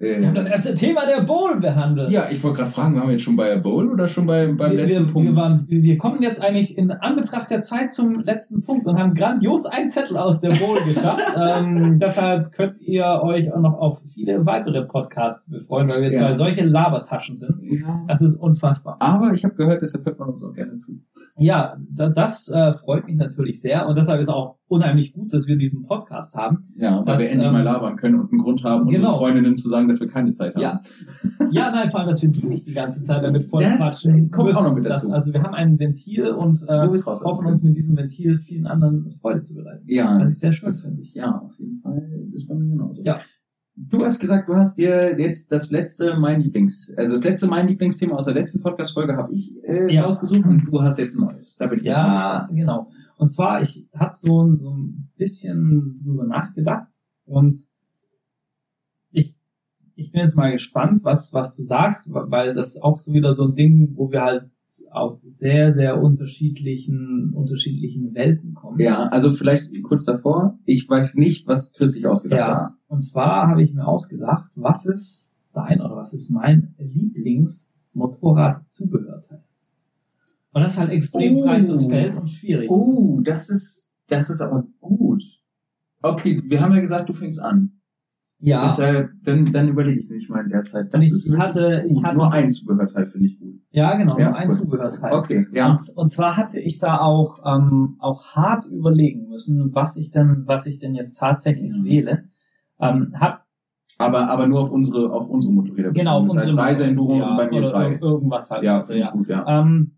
Ja. Äh, Wir haben das erste Thema der Bowl behandelt. ja, ich wollte gerade fragen, waren wir jetzt schon bei der Bowl oder schon bei, beim wir, letzten wir, Punkt? Wir, waren, wir kommen jetzt eigentlich in Anbetracht der Zeit zum letzten Punkt und haben grandios einen Zettel aus der Bowl geschafft. ähm, deshalb könnt ihr euch auch noch auf viele weitere Podcasts befreuen, weil wir Ja. zwei solche Labertaschen sind. ja. Das ist unfassbar. Aber ich habe gehört, deshalb hört man uns auch gerne zu. Ja, da, das äh, freut mich natürlich sehr und deshalb ist auch unheimlich gut, dass wir diesen Podcast haben. Ja, weil Das, wir endlich ähm, mal labern können und einen Grund haben, unseren genau. Freundinnen zu sagen, dass wir keine Zeit haben. Ja. Ja, nein, vor allem, dass wir die nicht die ganze Zeit damit voll Das quatschen kommt auch müssen. noch mit Das, dazu. also wir haben ein Ventil und äh, rauslassen hoffen uns mit diesem Ventil vielen anderen Freude zu bereiten. Ja, Was ich sehr schön das- finde. Ja, auf jeden Fall. Das ist bei mir genauso. Ja. Du hast gesagt, du hast dir jetzt das letzte mein Lieblings, also das letzte mein Lieblingsthema aus der letzten Podcast-Folge habe ich äh, Ja. rausgesucht und du hast jetzt ein neues. Da bin ich Ja, genau. Und zwar, ich habe so, ein- so ein bisschen drüber nachgedacht und ich, ich bin jetzt mal gespannt, was, was du sagst, weil das ist auch so wieder so ein Ding, wo wir halt aus sehr, sehr unterschiedlichen, unterschiedlichen Welten kommen. Ja, also vielleicht kurz davor. Ich weiß nicht, was Chris sich ausgedacht hat. Ja, und zwar habe ich mir ausgedacht, was ist dein oder was ist mein Lieblings-Motorrad-Zubehörteil? Und das ist halt extrem Oh. breites Feld und schwierig. Oh, das ist, das ist aber gut. Okay, wir haben ja gesagt, du fängst an. ja, Deshalb, dann, dann überlege ich mich mal in der Zeit. Das ich- ist hatte- ich hatte- Nur ein Zubehörteil finde ich gut. ja, genau, Ja, nur ein gut. Zubehörteil. Okay, ja. Und, und zwar hatte ich da auch, ähm, auch hart überlegen müssen, was ich denn, was ich denn jetzt tatsächlich Ja. wähle. Ähm, hab Aber, aber nur auf unsere, auf unsere Motorräder. genau bezogen. Das heißt unsere- Reiseenduro ja, und bei mir oder drei. ir- irgendwas halt. Ja, also, finde ich ja. gut, ja. Ähm,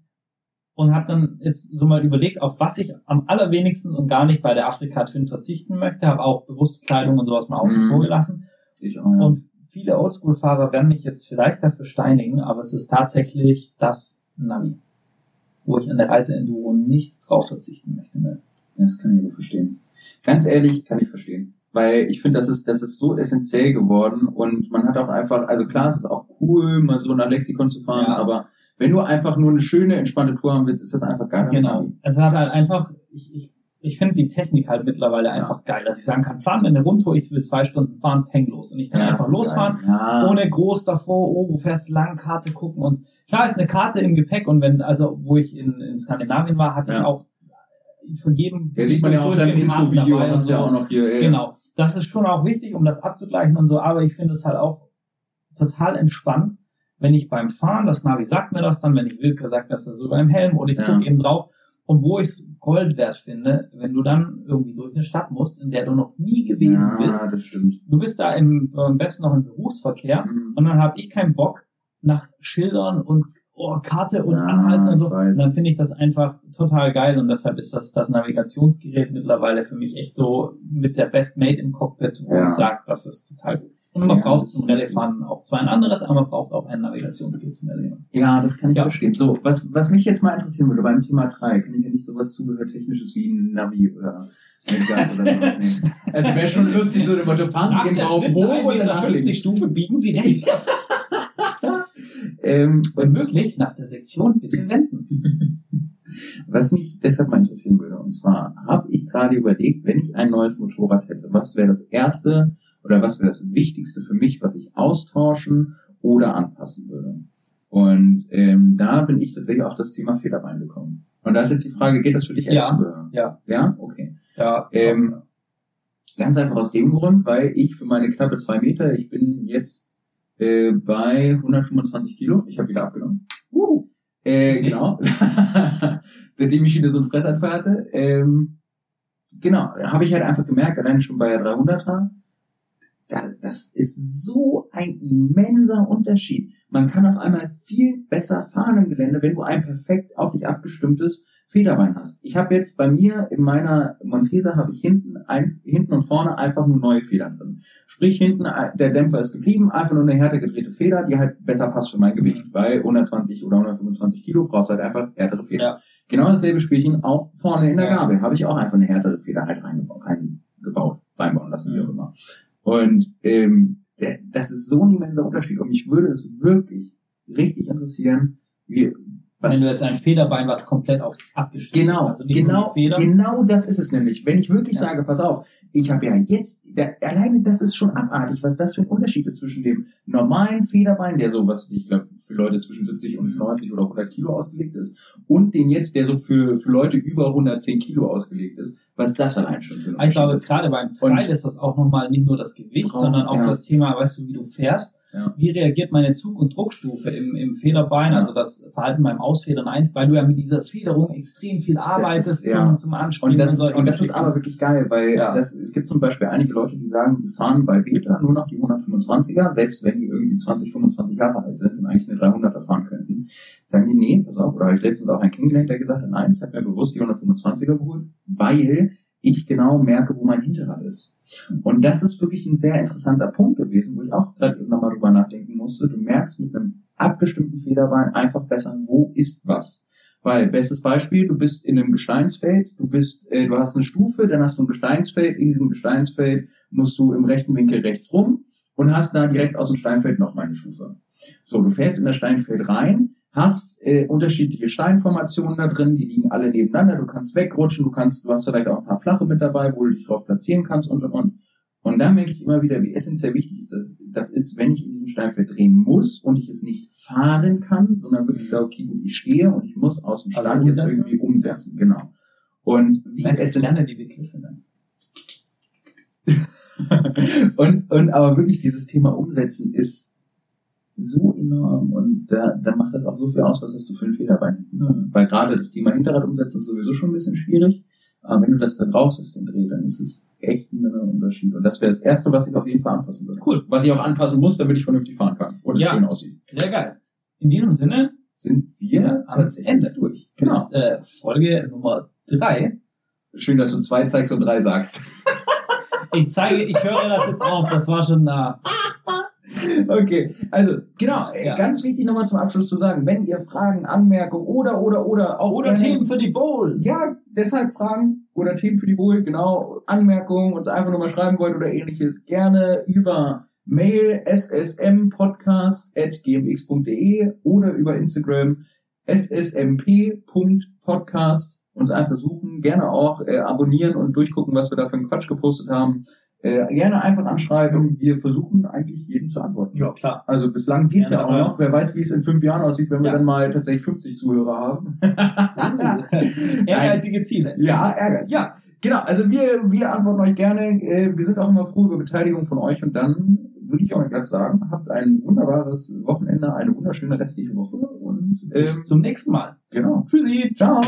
und habe dann jetzt so mal überlegt, auf was ich am allerwenigsten und gar nicht bei der Afrika Twin verzichten möchte, habe auch bewusst Kleidung und sowas mal außen Mhm. vor gelassen. Ich auch, ja. Und viele Oldschool-Fahrer werden mich jetzt vielleicht dafür steinigen, aber es ist tatsächlich das Navi, wo ich an der Reiseenduro nichts drauf verzichten möchte. Ne? Das kann ich aber verstehen. Ganz ehrlich, kann ich verstehen. Weil ich finde, das ist, das ist so essentiell geworden und man hat auch einfach, also klar, es ist auch cool, mal so nach Lexikon zu fahren, Ja. aber wenn du einfach nur eine schöne, entspannte Tour haben willst, ist das einfach geil. Genau. Es hat halt einfach, ich, ich, ich finde die Technik halt mittlerweile einfach geil, dass ich sagen kann, plan mir eine Rundtour, ich will zwei Stunden fahren, peng los. Und ich kann Ja, einfach losfahren. Ja. ohne groß davor, oh, wo fährst du lang, Karte gucken und klar ist eine Karte im Gepäck und wenn, also wo ich in, in Skandinavien war, hatte ich Ja. auch von jedem Ja, sieht man ja auch deinem Karten Intro-Video, hast du ja auch noch hier, äh, Genau. Das ist schon auch wichtig, um das abzugleichen und so, aber ich finde es halt auch total entspannt, wenn ich beim Fahren, das Navi sagt mir das dann, wenn ich will, sagt das dann sogar im Helm oder ich Ja. gucke eben drauf. Und wo ich es Gold wert finde, wenn du dann irgendwie durch eine Stadt musst, in der du noch nie gewesen ja, bist, das stimmt. du bist da im äh, am besten noch im Berufsverkehr Mhm. und dann habe ich keinen Bock nach Schildern und oh, Karte und Ja, Anhalten und so. Und dann finde ich das einfach total geil und deshalb ist das das Navigationsgerät mittlerweile für mich echt so mit der Best Made im Cockpit, wo Ja. ich sage, das ist total gut. Und man Ja, braucht zum Rallye-Fahren auch zwar ein anderes, aber man braucht auch ein Navigationsgerät zum Erleben. Ja, das kann ich Ja. verstehen. So, was, was mich jetzt mal interessieren würde beim Thema 3, kann ich ja nicht sowas Zubehörtechnisches wie ein Navi oder oder nehmen. Also wäre schon lustig, so dem Motto, fahren Sie den Baum hoch und danach links. Stufe biegen Sie rechts. Ähm, Und und wirklich nach der Sektion bitte wenden. was mich deshalb mal interessieren würde, und zwar habe ich gerade überlegt, wenn ich ein neues Motorrad hätte, was wäre das erste oder was wäre das Wichtigste für mich, was ich austauschen oder anpassen würde? Und ähm, da bin ich tatsächlich auf das Thema Federbein gekommen. Und da ist jetzt die Frage, geht das für dich als Ja. Zubehör? Ja, Ja? Okay. ja. Ähm, Ganz einfach aus dem Grund, weil ich für meine knappe zwei Meter, ich bin jetzt äh, bei 125 Kilo, ich habe wieder abgenommen. uh, Äh, genau. Seitdem ich wieder so einen Fressanfall hatte. Ähm, genau, habe ich halt einfach gemerkt, allein schon bei der 300er, da, das ist so ein immenser Unterschied. Man kann auf einmal viel besser fahren im Gelände, wenn du ein perfekt auf dich abgestimmtes Federbein hast. Ich habe jetzt bei mir in meiner Montesa habe ich hinten ein, hinten und vorne einfach nur neue Federn drin. Sprich hinten äh, der Dämpfer ist geblieben, einfach nur eine härter gedrehte Feder, die halt besser passt für mein Gewicht, weil 120 oder 125 Kilo brauchst du halt einfach härtere Feder. Ja. Genau dasselbe Spielchen auch vorne in der. Gabel habe ich auch einfach eine härtere Feder halt reingebaut, reingebaut reinbauen lassen, wie Mhm. auch immer. Und ähm, der, das ist so ein immenser Unterschied und mich würde es wirklich richtig interessieren, wie, Was? Wenn du jetzt ein Federbein, was komplett auf abgeschnitten genau, ist. Also genau, genau das ist es nämlich. Wenn ich wirklich ja. sage, pass auf, ich habe ja jetzt, der, alleine das ist schon abartig, was das für ein Unterschied ist zwischen dem normalen Federbein, der so, was ich glaube, für Leute zwischen 70 und 90 oder 100 Kilo ausgelegt ist, und den jetzt, der so für, für Leute über 110 Kilo ausgelegt ist, was das allein schon für ein Ich glaube, gerade beim Trail ist das auch nochmal nicht nur das Gewicht, Braun, sondern auch ja. das Thema, weißt du, wie du fährst ja. Wie reagiert meine Zug- und Druckstufe im, im Federbein, also das Verhalten beim Ausfedern ein, weil du ja mit dieser Federung extrem viel arbeitest ist, zum, zum Anspringen. Und das, ist, und das ist aber wirklich geil, weil das, es gibt zum Beispiel einige Leute, die sagen, die fahren bei Beta nur noch die 125er, selbst wenn die irgendwie 20, 25 Jahre alt sind und eigentlich eine 300er fahren könnten. Sagen die, nee, pass auf, oder habe ich letztens auch einen kennengelernt, der gesagt hat, nein, ich habe mir bewusst die 125er geholt, weil ich genau merke, wo mein Hinterrad ist. Und das ist wirklich ein sehr interessanter Punkt gewesen, wo ich auch gerade nochmal drüber nachdenken musste. Du merkst mit einem abgestimmten Federbein einfach besser, wo ist was. Weil, bestes Beispiel, du bist in einem Gesteinsfeld, du bist, äh, du hast eine Stufe, dann hast du ein Gesteinsfeld, in diesem Gesteinsfeld musst du im rechten Winkel rechts rum und hast da direkt aus dem Steinfeld noch mal eine Stufe. So, du fährst in das Steinfeld rein, hast äh, unterschiedliche Steinformationen da drin, die liegen alle nebeneinander, du kannst wegrutschen, du kannst, du hast vielleicht auch ein paar flache mit dabei, wo du dich drauf platzieren kannst und und und. Und da merke ich immer wieder, wie essentiell wichtig ist das, das ist, wenn ich in diesem Steinfeld drehen muss und ich es nicht fahren kann, sondern wirklich sage, okay, gut, ich stehe und ich muss aus dem also Stand jetzt irgendwie umsetzen, genau. Und wie essentiell die Begriffe dann. und, und aber wirklich dieses Thema Umsetzen ist so enorm und da, da macht das auch so viel aus, was hast du für einen Fehler bei. Mhm. Weil gerade das Thema Hinterrad umsetzen ist sowieso schon ein bisschen schwierig, aber wenn du das dann raus den Dreh, dann ist es echt ein Unterschied. Und das wäre das Erste, was ich auf jeden Fall anpassen würde. Cool. Was ich auch anpassen muss, damit ich vernünftig fahren kann und es ja. schön aussieht. Sehr geil. In diesem Sinne sind wir am Ende durch. Genau. Das ist, äh, Folge Nummer drei. Schön, dass du zwei zeigst und drei sagst. ich zeige, ich höre das jetzt auf, das war schon da. Okay, also genau, ja. ganz wichtig nochmal zum Abschluss zu sagen, wenn ihr Fragen, Anmerkungen oder oder oder auch oder Themen für die Bowl. Ja, deshalb Fragen oder Themen für die Bowl, genau, Anmerkungen, uns einfach nur mal schreiben wollt oder ähnliches, gerne über Mail ssmpodcast@gmx.de oder über Instagram ssmp.podcast uns einfach suchen, gerne auch äh, abonnieren und durchgucken, was wir da für einen Quatsch gepostet haben. Äh, gerne einfach anschreiben. Wir versuchen eigentlich jeden zu antworten. Ja, klar. Also bislang geht's ja, ja auch noch. Wer weiß, wie es in fünf Jahren aussieht, wenn wir dann mal tatsächlich 50 Zuhörer haben. Ehrgeizige Ziele. Ja, ehrgeizig. Ja, genau. Also wir, wir antworten euch gerne. Äh, wir sind auch immer froh über Beteiligung von euch und dann würde ich euch gerade sagen, habt ein wunderbares Wochenende, eine wunderschöne restliche Woche und ähm, bis zum nächsten Mal. Genau. Tschüssi. Ciao.